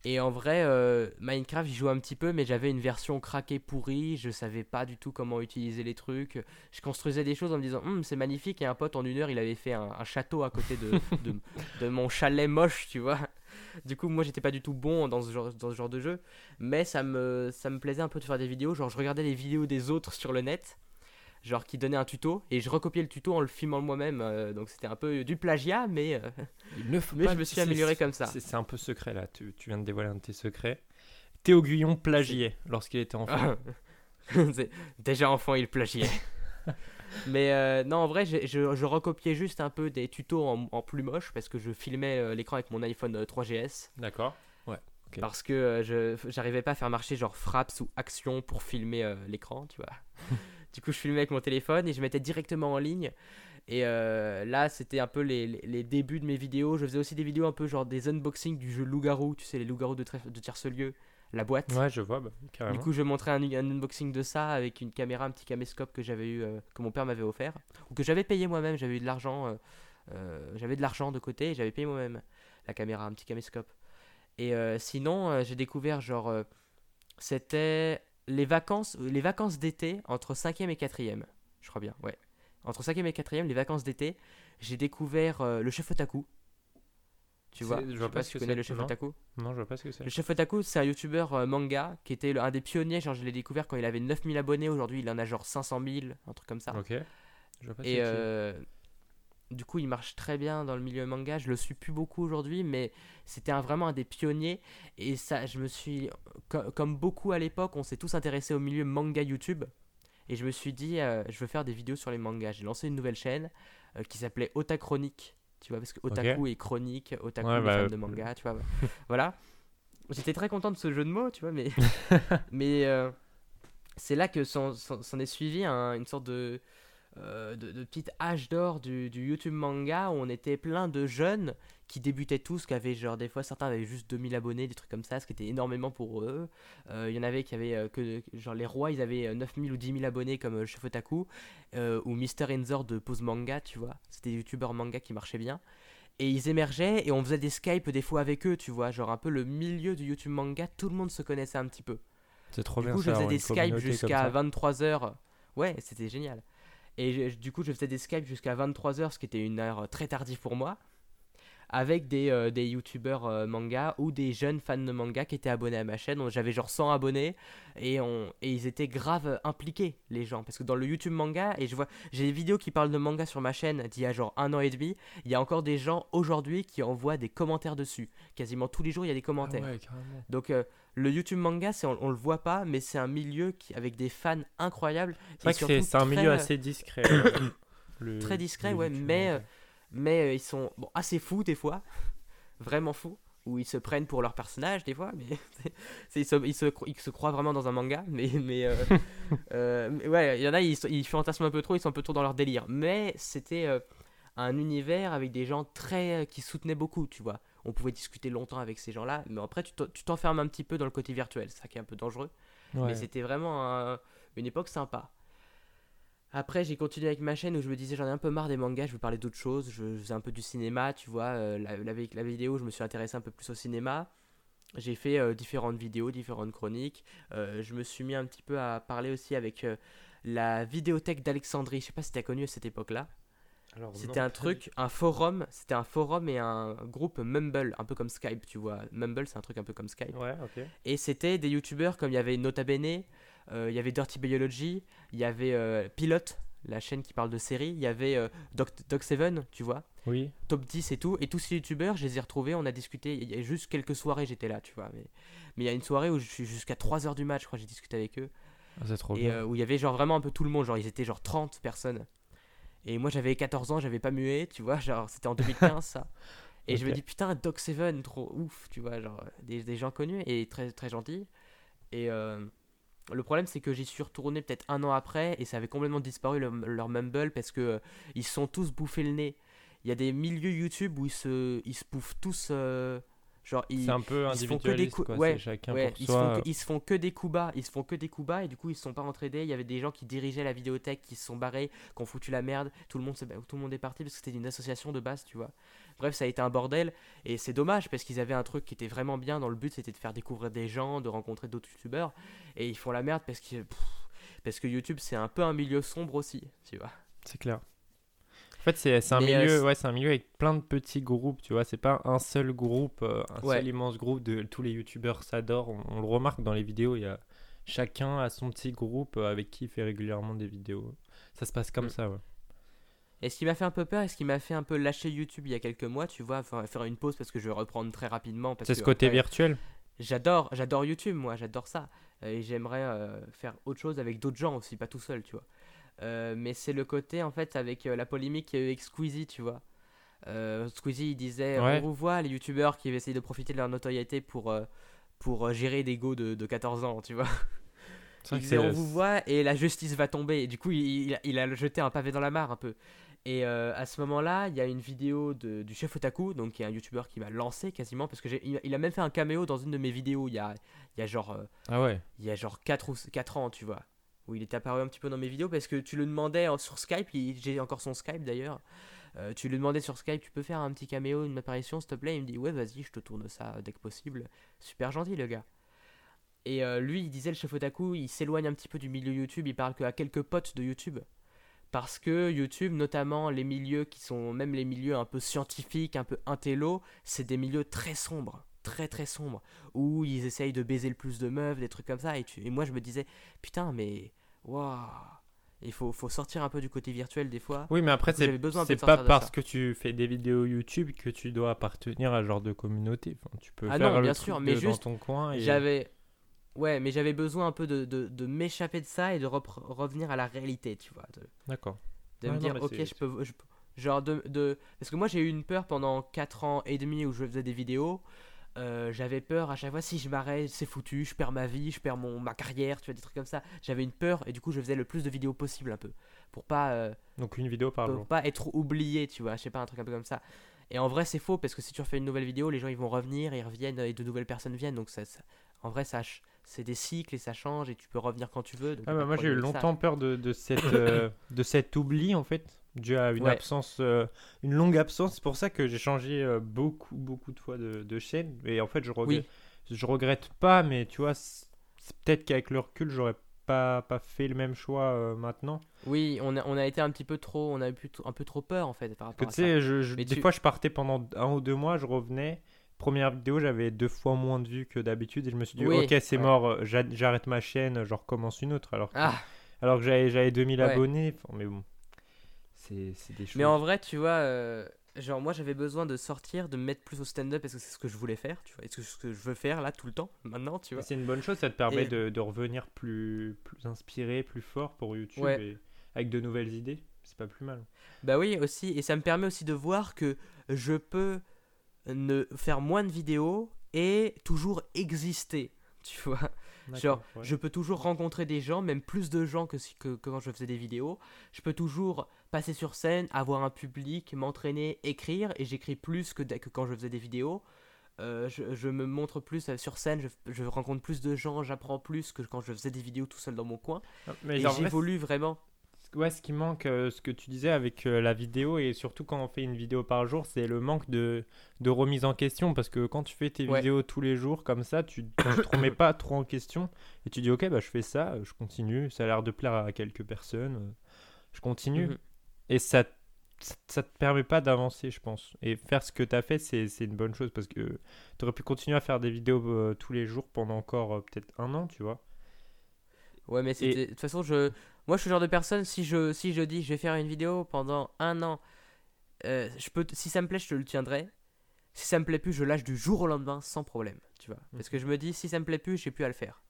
Et en vrai, euh, Minecraft, j'y jouais un petit peu, mais j'avais une version craquée pourrie. Je savais pas du tout comment utiliser les trucs. Je construisais des choses en me disant, Hum, c'est magnifique. Et un pote, en une heure, il avait fait un, un château à côté de, *laughs* de, de mon chalet moche, tu vois. Du coup, moi, j'étais pas du tout bon dans ce genre, dans ce genre de jeu. Mais ça me, ça me plaisait un peu de faire des vidéos. Genre, je regardais les vidéos des autres sur le net. Genre, qui donnaient un tuto. Et je recopiais le tuto en le filmant moi-même. euh, donc, c'était un peu du plagiat, mais. euh, Il ne faut Mais je me suis amélioré comme ça. C'est un peu secret là, tu, tu viens de dévoiler un de tes secrets. Théo Guyon plagiait lorsqu'il était enfant. *laughs* Déjà enfant, il plagiait. *laughs* Mais euh, non, en vrai, je, je recopiais juste un peu des tutos en, en plus moche parce que je filmais euh, l'écran avec mon iPhone euh, 3GS. D'accord. Ok. Parce que je j'arrivais pas à faire marcher genre fraps ou action pour filmer l'écran, tu vois. *laughs* du coup, je filmais avec mon téléphone et je mettais directement en ligne. Et euh, là, c'était un peu les, les- les débuts de mes vidéos. Je faisais aussi des vidéos un peu genre des unboxings du jeu Loup-Garou, tu sais, les Loups-Garous de, de Tiercelieu, la boîte. Ouais, je vois, bah, carrément. Du coup, je montrais un, un unboxing de ça avec une caméra, un petit caméscope que j'avais eu, euh, que mon père m'avait offert, ou que j'avais payé moi-même. J'avais eu de l'argent, euh, j'avais de l'argent de côté et j'avais payé moi-même la caméra, un petit caméscope. Et sinon, j'ai découvert genre, c'était les vacances, les vacances d'été entre 5e et 4e, je crois bien, ouais. Entre 5e et 4e, les vacances d'été, j'ai découvert euh, le chef otaku. Tu vois, je je vois sais pas si tu connais le chef Non. otaku. Non, je vois pas ce que c'est. Le chef otaku, c'est un youtubeur euh, manga qui était le- un des pionniers. Genre, je l'ai découvert quand il avait 9000 abonnés. Aujourd'hui, il en a genre 500 000, un truc comme ça. Ok. Je vois pas ce que euh, du coup, il marche très bien dans le milieu manga. Je le suis plus beaucoup aujourd'hui, mais c'était un- vraiment un des pionniers. Et ça, je me suis, co- comme beaucoup à l'époque, on s'est tous intéressés au milieu manga YouTube. Et je me suis dit, euh, je veux faire des vidéos sur les mangas. J'ai lancé une nouvelle chaîne euh, qui s'appelait Otachronique. Tu vois, parce que otaku et chronique, otaku, Ouais, les bah, euh, de manga, tu vois. *laughs* voilà. J'étais très content de ce jeu de mots, tu vois, mais, *laughs* mais euh, c'est là que s'en est suivi un- une sorte de, de, de petite âge d'or du, du YouTube manga où on était plein de jeunes qui débutaient tous, qui avaient genre des fois certains avaient juste 2000 abonnés, des trucs comme ça, ce qui était énormément pour eux. Euh, Il y en avait qui avaient euh, que genre les rois, ils avaient euh, 9000 ou 10 000 abonnés comme euh, Chef Otaku euh, ou Mister Enzor de Pose Manga, tu vois. C'était des youtubeurs manga qui marchaient bien. Et ils émergeaient et on faisait des Skype des fois avec eux, tu vois, genre un peu le milieu du YouTube manga, tout le monde se connaissait un petit peu. C'est trop Du bien coup, je faisais des Skype jusqu'à ça. 23h. Ouais, c'était génial. Et je- du coup, je faisais des Skype jusqu'à 23h, ce qui était une heure très tardive pour moi, avec des, euh, des youtubeurs euh, manga ou des jeunes fans de manga qui étaient abonnés à ma chaîne. J'avais genre 100 abonnés et, on, et ils étaient grave euh, impliqués, les gens. Parce que dans le YouTube manga, et je vois, j'ai des vidéos qui parlent de manga sur ma chaîne d'il y a genre un an et demi, il y a encore des gens aujourd'hui qui envoient des commentaires dessus. Quasiment tous les jours, il y a des Ah commentaires. ouais, carrément. Donc euh, le YouTube manga, c'est, on, on le voit pas, mais c'est un milieu qui, avec des fans incroyables. C'est vrai que un milieu euh, assez discret. euh, *coughs* le- très discret, ouais, YouTube mais, manga. mais euh, ils sont bon, assez fous des fois, *laughs* vraiment fous, où ils se prennent pour leur personnage des fois, mais *laughs* ils, se, ils, se, ils se croient vraiment dans un manga, *laughs* mais, mais, euh, euh, mais ouais, il y en a, ils, ils fantasment un peu trop, ils sont un peu trop dans leur délire, mais c'était euh, un univers avec des gens très euh, qui soutenaient beaucoup, tu vois. On pouvait discuter longtemps avec ces gens-là, mais après tu t'en- tu t'enfermes un petit peu dans le côté virtuel, c'est ça qui est un peu dangereux. Ouais. Mais c'était vraiment un- une époque sympa. Après, j'ai continué avec ma chaîne où je me disais j'en ai un peu marre des mangas, je veux parler d'autres choses. Je faisais un peu du cinéma, tu vois. euh, la, la- la vidéo, je me suis intéressé un peu plus au cinéma. J'ai fait euh, différentes vidéos, différentes chroniques. Euh, je me suis mis un petit peu à parler aussi avec la vidéothèque d'Alexandrie. Je sais pas si tu as connu à cette époque-là. C'était un truc, un forum. C'était un forum et un groupe Mumble, un peu comme Skype, tu vois. Mumble, c'est un truc un peu comme Skype. Ouais, ok. Et c'était des youtubeurs comme il y avait Nota Bene, euh, il y avait Dirty Biology, il y avait euh, Pilote, la chaîne qui parle de séries, il y avait euh, Doc, Doc Seven, tu vois, Oui. Top 10 et tout. Et tous ces youtubeurs, je les ai retrouvés, on a discuté. Il y a juste quelques soirées, j'étais là, tu vois. Mais mais il y a une soirée où je suis jusqu'à 3h du match, je crois, j'ai discuté avec eux. Ah, C'est trop Et bien. euh, où il y avait genre vraiment un peu tout le monde, genre ils étaient genre 30 personnes. Et moi j'avais 14 ans, j'avais pas mué, tu vois, genre c'était en 2015 ça. Et je me dis putain, Doc Seven, trop ouf, tu vois, genre des, des gens connus et très très gentils. Et euh, le problème c'est que j'y suis retourné peut-être un an après et ça avait complètement disparu le- leur Mumble parce que euh, ils se sont tous bouffés le nez. Il y a des milieux YouTube où ils se, ils se bouffent tous, euh, genre ils, C'est un peu ils se font que des coups- ouais, c'est chacun Ouais, pour ils, se font que, ils se font que des coups bas, ils se font que des coups bas et du coup ils se sont pas entraînés. Il y avait des gens qui dirigeaient la vidéothèque qui se sont barrés, qui ont foutu la merde. Tout le monde, se- tout le monde est parti parce que c'était une association de base, tu vois. Bref, ça a été un bordel et c'est dommage parce qu'ils avaient un truc qui était vraiment bien. Dans le but, c'était de faire découvrir des gens, de rencontrer d'autres youtubeurs et ils font la merde parce que pff, parce que YouTube c'est un peu un milieu sombre aussi, tu vois. C'est clair. En fait, c'est un euh, milieu, ouais, un milieu avec plein de petits groupes, tu vois. C'est pas un seul groupe, euh, un Ouais. seul immense groupe de tous les youtubeurs s'adorent. On, on le remarque dans les vidéos, il y a chacun a son petit groupe euh, avec qui il fait régulièrement des vidéos. Ça se passe comme Mm. ça, ouais. Et ce qui m'a fait un peu peur et ce qui m'a fait un peu lâcher YouTube il y a quelques mois, tu vois, faire une pause parce que je vais reprendre très rapidement. C'est ce côté après- virtuel. J'adore, j'adore YouTube, moi, j'adore ça. Et j'aimerais euh, faire autre chose avec d'autres gens aussi, pas tout seul, tu vois. Euh, mais c'est le côté, en fait, avec euh, la polémique qu'il y a eu avec Squeezie, tu vois. Euh, Squeezie, il disait Ouais. On vous voit, les youtubeurs qui essayent de profiter de leur notoriété pour, pour gérer des go de, de 14 ans, tu vois. Il disait On vous voit et la justice va tomber. Et du coup, il, il a- il a jeté un pavé dans la mare un peu. Et euh, à ce moment-là, il y a une vidéo de, du chef Otaku, donc qui est un youtubeur qui m'a lancé quasiment, parce que il, il a même fait un caméo dans une de mes vidéos il y a, il y a genre euh, Ah ouais. il y a genre 4 ou 4 ans, tu vois, où il est apparu un petit peu dans mes vidéos parce que tu le demandais sur Skype, j'ai encore son Skype d'ailleurs. Euh, tu lui demandais sur Skype, tu peux faire un petit caméo, une apparition, s'il te plaît? Il me dit, ouais, vas-y, je te tourne ça dès que possible. Super gentil, le gars. Et euh, lui, il disait, le chef otaku, il s'éloigne un petit peu du milieu YouTube, il parle qu'à quelques potes de YouTube. Parce que YouTube, notamment les milieux qui sont, même les milieux un peu scientifiques, un peu intello, c'est des milieux très sombres, très très sombres, où ils essayent de baiser le plus de meufs, des trucs comme ça. Et moi, je me disais, putain, mais waouh, il faut, faut sortir un peu du côté virtuel des fois. Oui, mais après, c'est pas parce que tu fais des vidéos YouTube que tu dois appartenir à ce genre de communauté. Enfin, tu peux Ah faire non, le bien truc sûr, mais de- juste, dans ton coin. Et... J'avais. Ouais, mais j'avais besoin un peu de, de, de m'échapper de ça et de revenir à la réalité, tu vois. D'accord. de Ouais, me non, dire, ok, je peux, je Genre, de, de. Parce que moi, j'ai eu une peur pendant 4 ans et demi où je faisais des vidéos. Euh, j'avais peur à chaque fois, si je m'arrête, c'est foutu, je perds ma vie, je perds mon, ma carrière, tu vois, des trucs comme ça. J'avais une peur et du coup, je faisais le plus de vidéos possible un peu. Pour pas. euh, Donc une vidéo par pour jour. pas être oublié, tu vois, je sais pas, un truc un peu comme ça. Et en vrai, c'est faux parce que si tu refais une nouvelle vidéo, les gens ils vont revenir, ils reviennent et de nouvelles personnes viennent. Donc ça, ça- en vrai, ça, c'est des cycles et ça change et tu peux revenir quand tu veux. donc Ah bah, moi j'ai eu ça. longtemps peur de, de, cette, euh, *coughs* de cet oubli en fait, dû à une Ouais. absence, euh, une longue absence. C'est pour ça que j'ai changé euh, beaucoup, beaucoup de fois de, de chaîne. Et en fait, je regrette, je regrette pas, mais tu vois, peut-être qu'avec le recul, j'aurais pas, pas fait le même choix euh, maintenant. Oui, on a, on a été un petit peu trop, on a eu un peu trop peur en fait par Que rapport à tu ça. je, je- des tu- fois je partais pendant un ou deux mois, je revenais. Première vidéo, j'avais deux fois moins de vues que d'habitude et je me suis dit, Oui, ok, c'est ouais. mort, j'a- j'arrête ma chaîne, je recommence une autre. Alors que, Ah, alors que j'avais j'avais 2000 Ouais. abonnés. Mais bon, c'est c'est des choses. mais en vrai, tu vois, euh, genre moi j'avais besoin de sortir, de me mettre plus au stand-up parce que c'est ce que je voulais faire, tu vois, et c'est ce que je veux faire là tout le temps, maintenant, tu vois. C'est une bonne chose, ça te permet Et- de, de revenir plus, plus inspiré, plus fort pour YouTube Ouais. et avec de nouvelles idées. C'est pas plus mal. Bah oui, aussi, et ça me permet aussi de voir que je peux ne faire moins de vidéos et toujours exister, *laughs* tu vois. Genre, ouais. je peux toujours rencontrer des gens, même plus de gens que, que quand je faisais des vidéos. Je peux toujours passer sur scène, avoir un public, m'entraîner, écrire, et j'écris plus que, que quand je faisais des vidéos. Euh, je, je me montre plus euh, sur scène, je, je rencontre plus de gens, j'apprends plus que quand je faisais des vidéos tout seul dans mon coin. Mais et en vrai, j'évolue vraiment. Ouais, ce qui manque, euh, ce que tu disais avec euh, la vidéo, et surtout quand on fait une vidéo par jour, c'est le manque de, de remise en question. Parce que quand tu fais tes Ouais. vidéos tous les jours comme ça, tu ne te remets pas trop en question. Et tu dis, ok, bah, je fais ça, je continue, ça a l'air de plaire à quelques personnes, je continue. Mhm. Et ça, ça, te permet pas d'avancer, je pense. Et faire ce que tu as fait, c'est une bonne chose parce que tu aurais pu continuer à faire des vidéos euh, tous les jours pendant encore euh, peut-être un an, tu vois. Ouais, mais. De toute façon, je. Moi, je suis le genre de personne, si je, si je dis je vais faire une vidéo pendant un an, euh, je peux, si ça me plaît, je te le tiendrai. Si ça me plaît plus, je lâche du jour au lendemain sans problème, tu vois. Parce que je me dis, si ça me plaît plus, j'ai plus à le faire.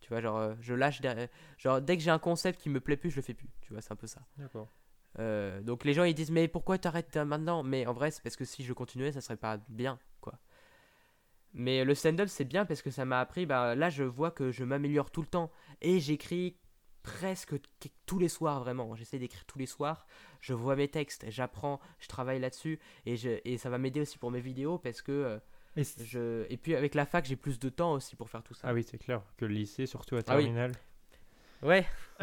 Tu vois, genre, euh, je lâche derrière. Genre, dès que j'ai un concept qui me plaît plus, je le fais plus. Tu vois, c'est un peu ça. D'accord. Euh, donc les gens ils disent mais pourquoi t'arrêtes euh, maintenant? Mais en vrai c'est parce que si je continuais ça serait pas bien quoi. Mais le stand-up c'est bien parce que ça m'a appris, bah là je vois que je m'améliore tout le temps et j'écris presque tous les soirs vraiment. J'essaie d'écrire tous les soirs, je vois mes textes, j'apprends, je travaille là-dessus et, je, et ça va m'aider aussi pour mes vidéos parce que euh, Et je... Et puis avec la fac j'ai plus de temps aussi pour faire tout ça. Ah oui, c'est clair que le lycée, surtout à Ah oui. Ouais. *coughs*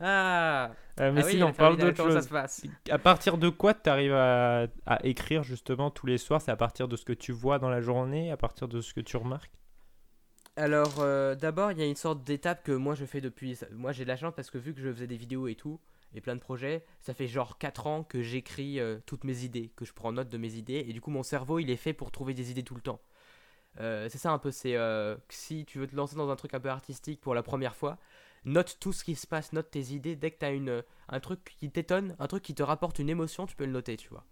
ah, Euh, mais ah oui, sinon, on parle d'autre comment ça chose. se passe? À partir de quoi tu arrives à, à écrire justement tous les soirs? C'est à partir de ce que tu vois dans la journée, à partir de ce que tu remarques? Alors, euh, d'abord, il y a une sorte d'étape que moi je fais depuis. Moi j'ai de la chance parce que vu que je faisais des vidéos et tout, et plein de projets, ça fait genre 4 ans que j'écris euh, toutes mes idées, que je prends note de mes idées, et du coup mon cerveau il est fait pour trouver des idées tout le temps. C'est ça un peu, c'est si tu veux te lancer dans un truc un peu artistique pour la première fois, note tout ce qui se passe, note tes idées. Dès que tu as une, un truc qui t'étonne, un truc qui te rapporte une émotion, tu peux le noter, tu vois.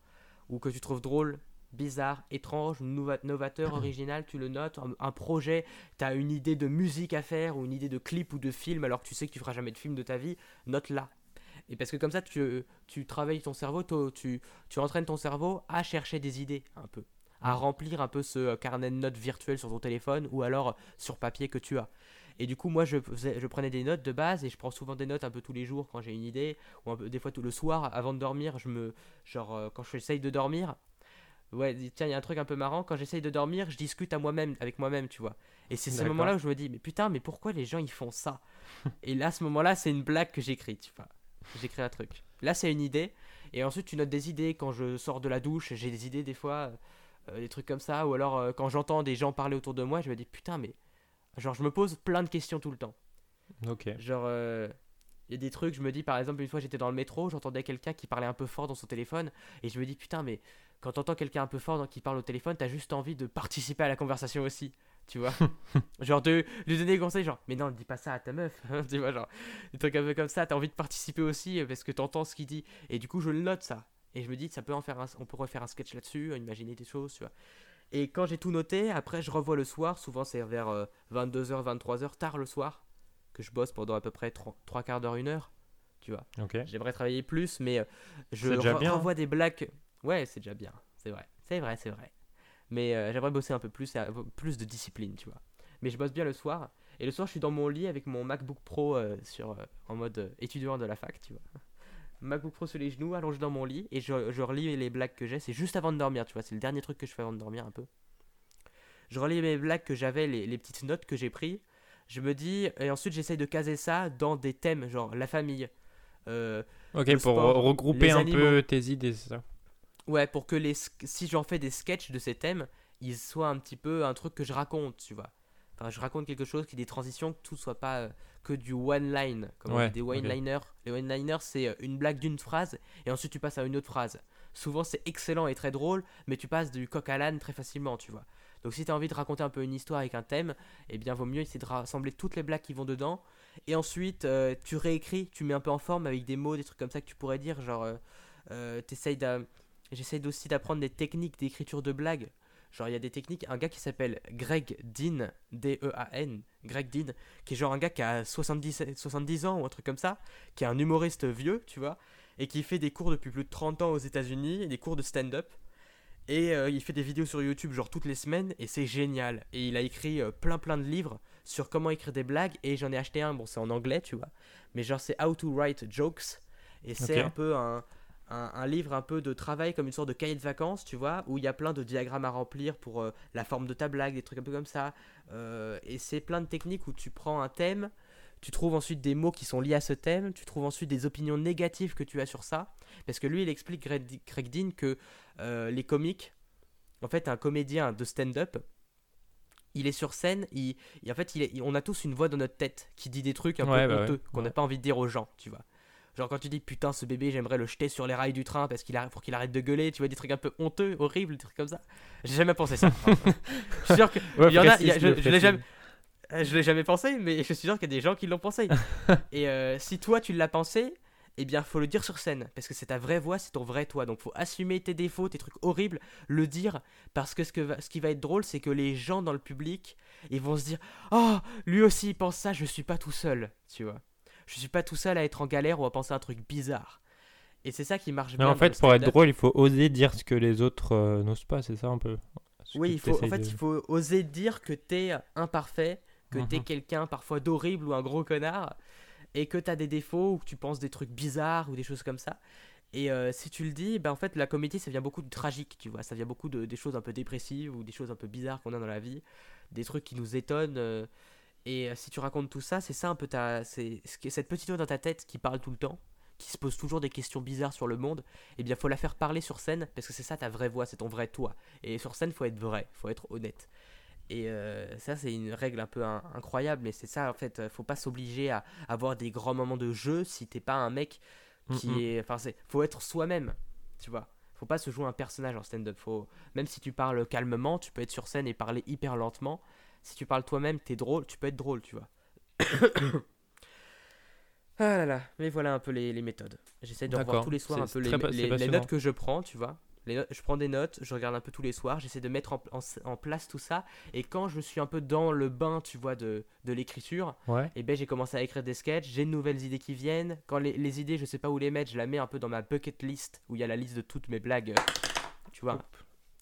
Ou que tu trouves drôle, bizarre, étrange, nova- novateur, *clears throat* original, tu le notes. Un, projet, tu as une idée de musique à faire, ou une idée de clip ou de film, alors que tu sais que tu feras jamais de film de ta vie, note-la. Et parce que comme ça, tu, tu travailles ton cerveau, tu, tu entraînes ton cerveau à chercher des idées un peu, à remplir un peu ce euh, carnet de notes virtuel sur ton téléphone ou alors euh, sur papier que tu as. Et du coup, moi, je, faisais- je prenais des notes de base et je prends souvent des notes un peu tous les jours quand j'ai une idée ou un peu, des fois tout le soir avant de dormir. Je me, genre, euh, quand j'essaye de dormir, ouais, tiens, il y a un truc un peu marrant. Quand j'essaye de dormir, je discute à moi-même, avec moi-même, tu vois. Et c'est ce moment-là où je me dis, mais putain, mais pourquoi les gens ils font ça? *laughs* Et là, ce moment-là, c'est une blague que j'écris, tu vois. J'écris un truc. Là, c'est une idée. Et ensuite, tu notes des idées. Quand je sors de la douche, j'ai des idées des fois, euh, des trucs comme ça. Ou alors, euh, quand j'entends des gens parler autour de moi, je me dis, putain, mais. Genre, je me pose plein de questions tout le temps. Ok. Genre, il y a des trucs, je me dis, par exemple, une fois j'étais dans le métro, j'entendais quelqu'un qui parlait un peu fort dans son téléphone, et je me dis, putain, mais quand t'entends quelqu'un un peu fort dans- qui parle au téléphone, t'as juste envie de participer à la conversation aussi, tu vois. *laughs* genre, de lui donner des conseils, genre, mais non, dis pas ça à ta meuf, tu vois, genre, des trucs un peu comme ça, t'as envie de participer aussi euh, parce que t'entends ce qu'il dit, et du coup, je le note ça. Et je me dis, ça peut en faire un- on pourrait faire un sketch là-dessus, imaginer des choses, tu vois. Et quand j'ai tout noté, après je revois le soir, souvent c'est vers euh, 22h, 23h, tard le soir, que je bosse pendant à peu près 3 quarts d'heure, une heure, tu vois. J'aimerais travailler plus, mais euh, je C'est déjà re- bien, renvoie des blagues. Ouais, c'est déjà bien, c'est vrai. C'est vrai, c'est vrai. Mais euh, j'aimerais bosser un peu plus, plus de discipline, tu vois. Mais je bosse bien le soir. Et le soir, je suis dans mon lit avec mon MacBook Pro euh, sur, euh, en mode euh, étudiant de la fac, tu vois. MacBook Pro sur les genoux, allongé dans mon lit, et je, je relis les blagues que j'ai. C'est juste avant de dormir, tu vois. C'est le dernier truc que je fais avant de dormir un peu. Je relis mes blagues que j'avais, les, les petites notes que j'ai prises. Je me dis, et ensuite j'essaye de caser ça dans des thèmes, genre la famille. euh, Ok, pour sport, regrouper un animaux. peu tes idées, c'est ça? Ouais, pour que les, si j'en fais des sketchs de ces thèmes, ils soient un petit peu un truc que je raconte, tu vois. Enfin, je raconte quelque chose qui est des transitions, que tout soit pas euh, que du one line, comme on dit des one-liners. Les one-liners, c'est euh, une blague d'une phrase et ensuite tu passes à une autre phrase. Souvent, c'est excellent et très drôle, mais tu passes du coq à l'âne très facilement, tu vois. Donc, si tu as envie de raconter un peu une histoire avec un thème, eh bien, vaut mieux essayer de rassembler toutes les blagues qui vont dedans. Et ensuite, euh, tu réécris, tu mets un peu en forme avec des mots, des trucs comme ça que tu pourrais dire. Genre, euh, euh, t'essayes J'essaye aussi d'apprendre des techniques d'écriture de blagues. Genre, il y a des techniques. Un gars qui s'appelle Greg Dean, D-E-A-N, Greg Dean, qui est genre un gars qui a 70, 70 ans ou un truc comme ça, qui est un humoriste vieux, tu vois, et qui fait des cours depuis plus de 30 ans aux États-Unis, des cours de stand-up. Et euh, il fait des vidéos sur YouTube, genre toutes les semaines, et c'est génial. Et il a écrit euh, plein plein de livres sur comment écrire des blagues, et j'en ai acheté un, bon, c'est en anglais, tu vois, mais genre c'est How to Write Jokes, et c'est un peu un, un, un livre un peu de travail comme une sorte de cahier de vacances, tu vois, où il y a plein de diagrammes à remplir pour euh, la forme de ta blague, des trucs un peu comme ça. Euh, et c'est plein de techniques où tu prends un thème, tu trouves ensuite des mots qui sont liés à ce thème, tu trouves ensuite des opinions négatives que tu as sur ça. Parce que lui, il explique, Greg Greg Dean, que euh, les comiques, en fait, un comédien de stand-up, il est sur scène, il, il- en fait, il est- il- on a tous une voix dans notre tête qui dit des trucs un Ouais, peu bah honteux ouais, qu'on n'a ouais. pas envie de dire aux gens, tu vois. Genre quand tu dis putain ce bébé j'aimerais le jeter sur les rails du train parce qu'il a, pour qu'il arrête de gueuler, tu vois des trucs un peu honteux, horribles, des trucs comme ça. J'ai jamais pensé ça. *laughs* je suis sûr que Ouais, y en a, y je, l'ai jamais, je l'ai jamais pensé, mais je suis sûr qu'il y a des gens qui l'ont pensé. *laughs* Et euh, si toi tu l'as pensé, eh bien faut le dire sur scène parce que c'est ta vraie voix, c'est ton vrai toi. Donc faut assumer tes défauts, tes trucs horribles, le dire parce que ce, que va- ce qui va être drôle, c'est que les gens dans le public, ils vont se dire "Oh, lui aussi il pense ça, je suis pas tout seul", tu vois. Je suis pas tout seul à être en galère ou à penser un truc bizarre. Et c'est ça qui marche Mais bien. en fait, pour être drôle, il faut oser dire ce que les autres euh, n'osent pas, c'est ça un peu Ce Oui, il faut, en fait, de- il faut oser dire que t'es imparfait, que t'es Mhm. quelqu'un parfois d'horrible ou un gros connard, et que t'as des défauts ou que tu penses des trucs bizarres ou des choses comme ça. Et euh, si tu le dis, ben en fait, la comédie, ça vient beaucoup de tragique, tu vois. Ça vient beaucoup de des choses un peu dépressives ou des choses un peu bizarres qu'on a dans la vie, des trucs qui nous étonnent. euh, et euh, si tu racontes tout ça, c'est ça un peu ta, c'est cette petite voix dans ta tête qui parle tout le temps, qui se pose toujours des questions bizarres sur le monde. Eh bien, faut la faire parler sur scène parce que c'est ça ta vraie voix, c'est ton vrai toi. Et sur scène, faut être vrai, faut être honnête. Et euh, ça, c'est une règle un peu in- incroyable, mais c'est ça en fait. euh, Faut pas s'obliger à avoir des grands moments de jeu si t'es pas un mec qui Mhm. est. Enfin, c'est. Faut être soi-même, tu vois. Faut pas se jouer un personnage en stand-up. Faut même si tu parles calmement, tu peux être sur scène et parler hyper lentement. Si tu parles toi-même, t'es drôle, tu peux être drôle, tu vois. *coughs* ah là là, mais voilà un peu les, les méthodes. J'essaie de revoir tous les soirs un peu les, notes que je prends, tu vois. Je prends des notes, je regarde un peu tous les soirs, j'essaie de mettre en, en- en place tout ça. Et quand je suis un peu dans le bain, tu vois, de, de l'écriture, Ouais. et ben j'ai commencé à écrire des sketchs, j'ai de nouvelles idées qui viennent. Quand les, les idées, je sais pas où les mettre, je la mets un peu dans ma bucket list où il y a la liste de toutes mes blagues. Tu vois.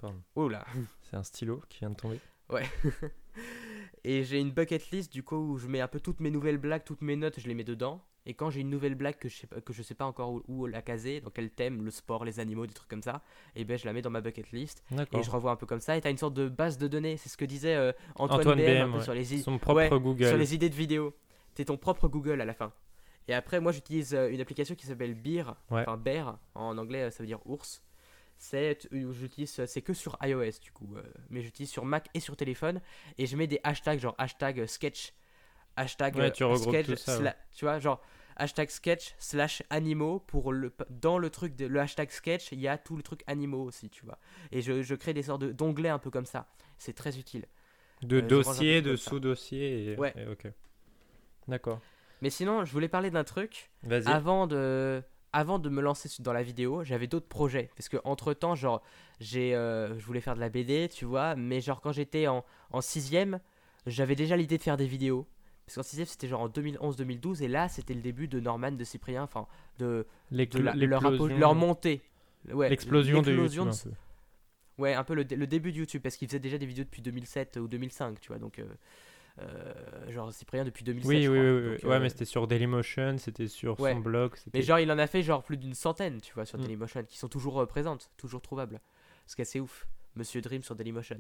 Pardon. Oh là. C'est un stylo qui vient de tomber. *laughs* Et j'ai une bucket list du coup où je mets un peu toutes mes nouvelles blagues, toutes mes notes, je les mets dedans. Et quand j'ai une nouvelle blague que je sais pas, que je sais pas encore où, où la caser, dans quel thème, le sport, les animaux, des trucs comme ça, et ben je la mets dans ma bucket list et je revois un peu comme ça. Et t'as une sorte de base de données, c'est ce que disait euh, Antoine, Antoine BM, un BM, peu ouais. sur les idées. Son propre Ouais, Google. sur les idées de vidéo. T'es ton propre Google à la fin. Et après, moi, j'utilise euh, une application qui s'appelle Ouais. enfin Bear, en anglais, euh, ça veut dire ours. C'est, euh, j'utilise, euh, c'est que sur iOS du coup, euh, mais j'utilise sur Mac et sur téléphone. Et je mets des hashtags genre hashtag euh, sketch, hashtag Ouais, tu sketch, tout ça, tu vois, genre hashtag sketch slash animaux pour le dans le truc de, le hashtag sketch il y a tout le truc animaux aussi tu vois et je, je crée des sortes de- d'onglets un peu comme ça c'est très utile De Euh, tout de comme ça. sous-dossiers. Et... Ouais. et ok. D'accord. mais sinon je voulais parler d'un truc avant de avant de me lancer dans la vidéo j'avais d'autres projets parce que entre temps genre j'ai euh, je voulais faire de la BD tu vois mais genre quand j'étais en en sixième j'avais déjà l'idée de faire des vidéos parce qu'en sixième c'était genre en 2011-2012 et là c'était le début de Norman de Cyprien enfin de, de L'éclo- la- leur, montée ouais L'explosion de YouTube. Ouais, un peu le, dé- le début de YouTube, parce qu'il faisait déjà des vidéos depuis 2007 ou 2005, tu vois. Donc, euh, euh, genre Cyprien depuis 2007. Oui, je oui, crois. oui, oui. Donc, ouais, euh, mais c'était sur Dailymotion, c'était sur Ouais. son blog. mais genre, il en a fait genre plus d'une centaine, tu vois, sur Mm. Dailymotion, qui sont toujours euh, présentes, toujours trouvables. Ce qui est assez ouf. Monsieur Dream sur Dailymotion.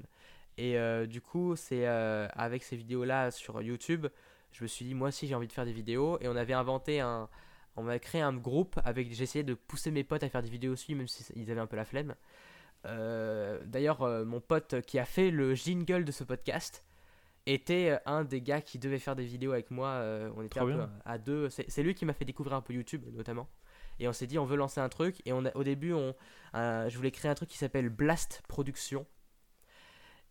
Et euh, du coup, c'est avec ces vidéos-là sur YouTube, je me suis dit, moi aussi, j'ai envie de faire des vidéos. Et on avait inventé un. On avait créé un groupe avec. J'ai essayé de pousser mes potes à faire des vidéos aussi, même s'ils avaient un peu la flemme. D'ailleurs, mon pote qui a fait le jingle de ce podcast était euh, un des gars qui devait faire des vidéos avec moi. euh, on était Trop un peu bien. à, à deux. C'est lui qui m'a fait découvrir un peu YouTube, notamment. Et on s'est dit, on veut lancer un truc. Et on a- au début, on, euh, je voulais créer un truc qui s'appelle Blast Production.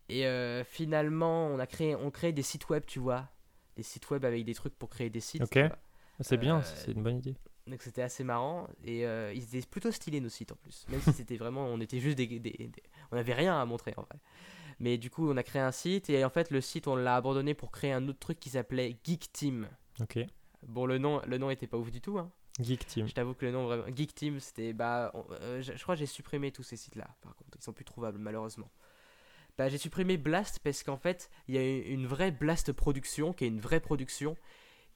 Et euh, finalement, on a créé, on crée des sites web, tu vois. Des sites web avec des trucs pour créer des sites. Ok. vois. C'est bien, c'est une bonne idée. Donc c'était assez marrant. Et euh, ils étaient plutôt stylés nos sites en plus. Même si c'était vraiment, on était juste des, des- des- on n'avait rien à montrer en vrai. Mais du coup, on a créé un site. Et en fait, le site, on l'a abandonné pour créer un autre truc qui s'appelait Geek Team. Ok. Bon, le nom, le nom était pas ouf du tout. Hein. Geek Team. Je t'avoue que le nom vraiment Geek Team, c'était bah, on- euh, je, je crois que j'ai supprimé tous ces sites-là. Par contre, ils sont plus trouvables malheureusement. Bah, j'ai supprimé Blast parce qu'en fait, il y a une, une vraie Blast production, qui est une vraie production,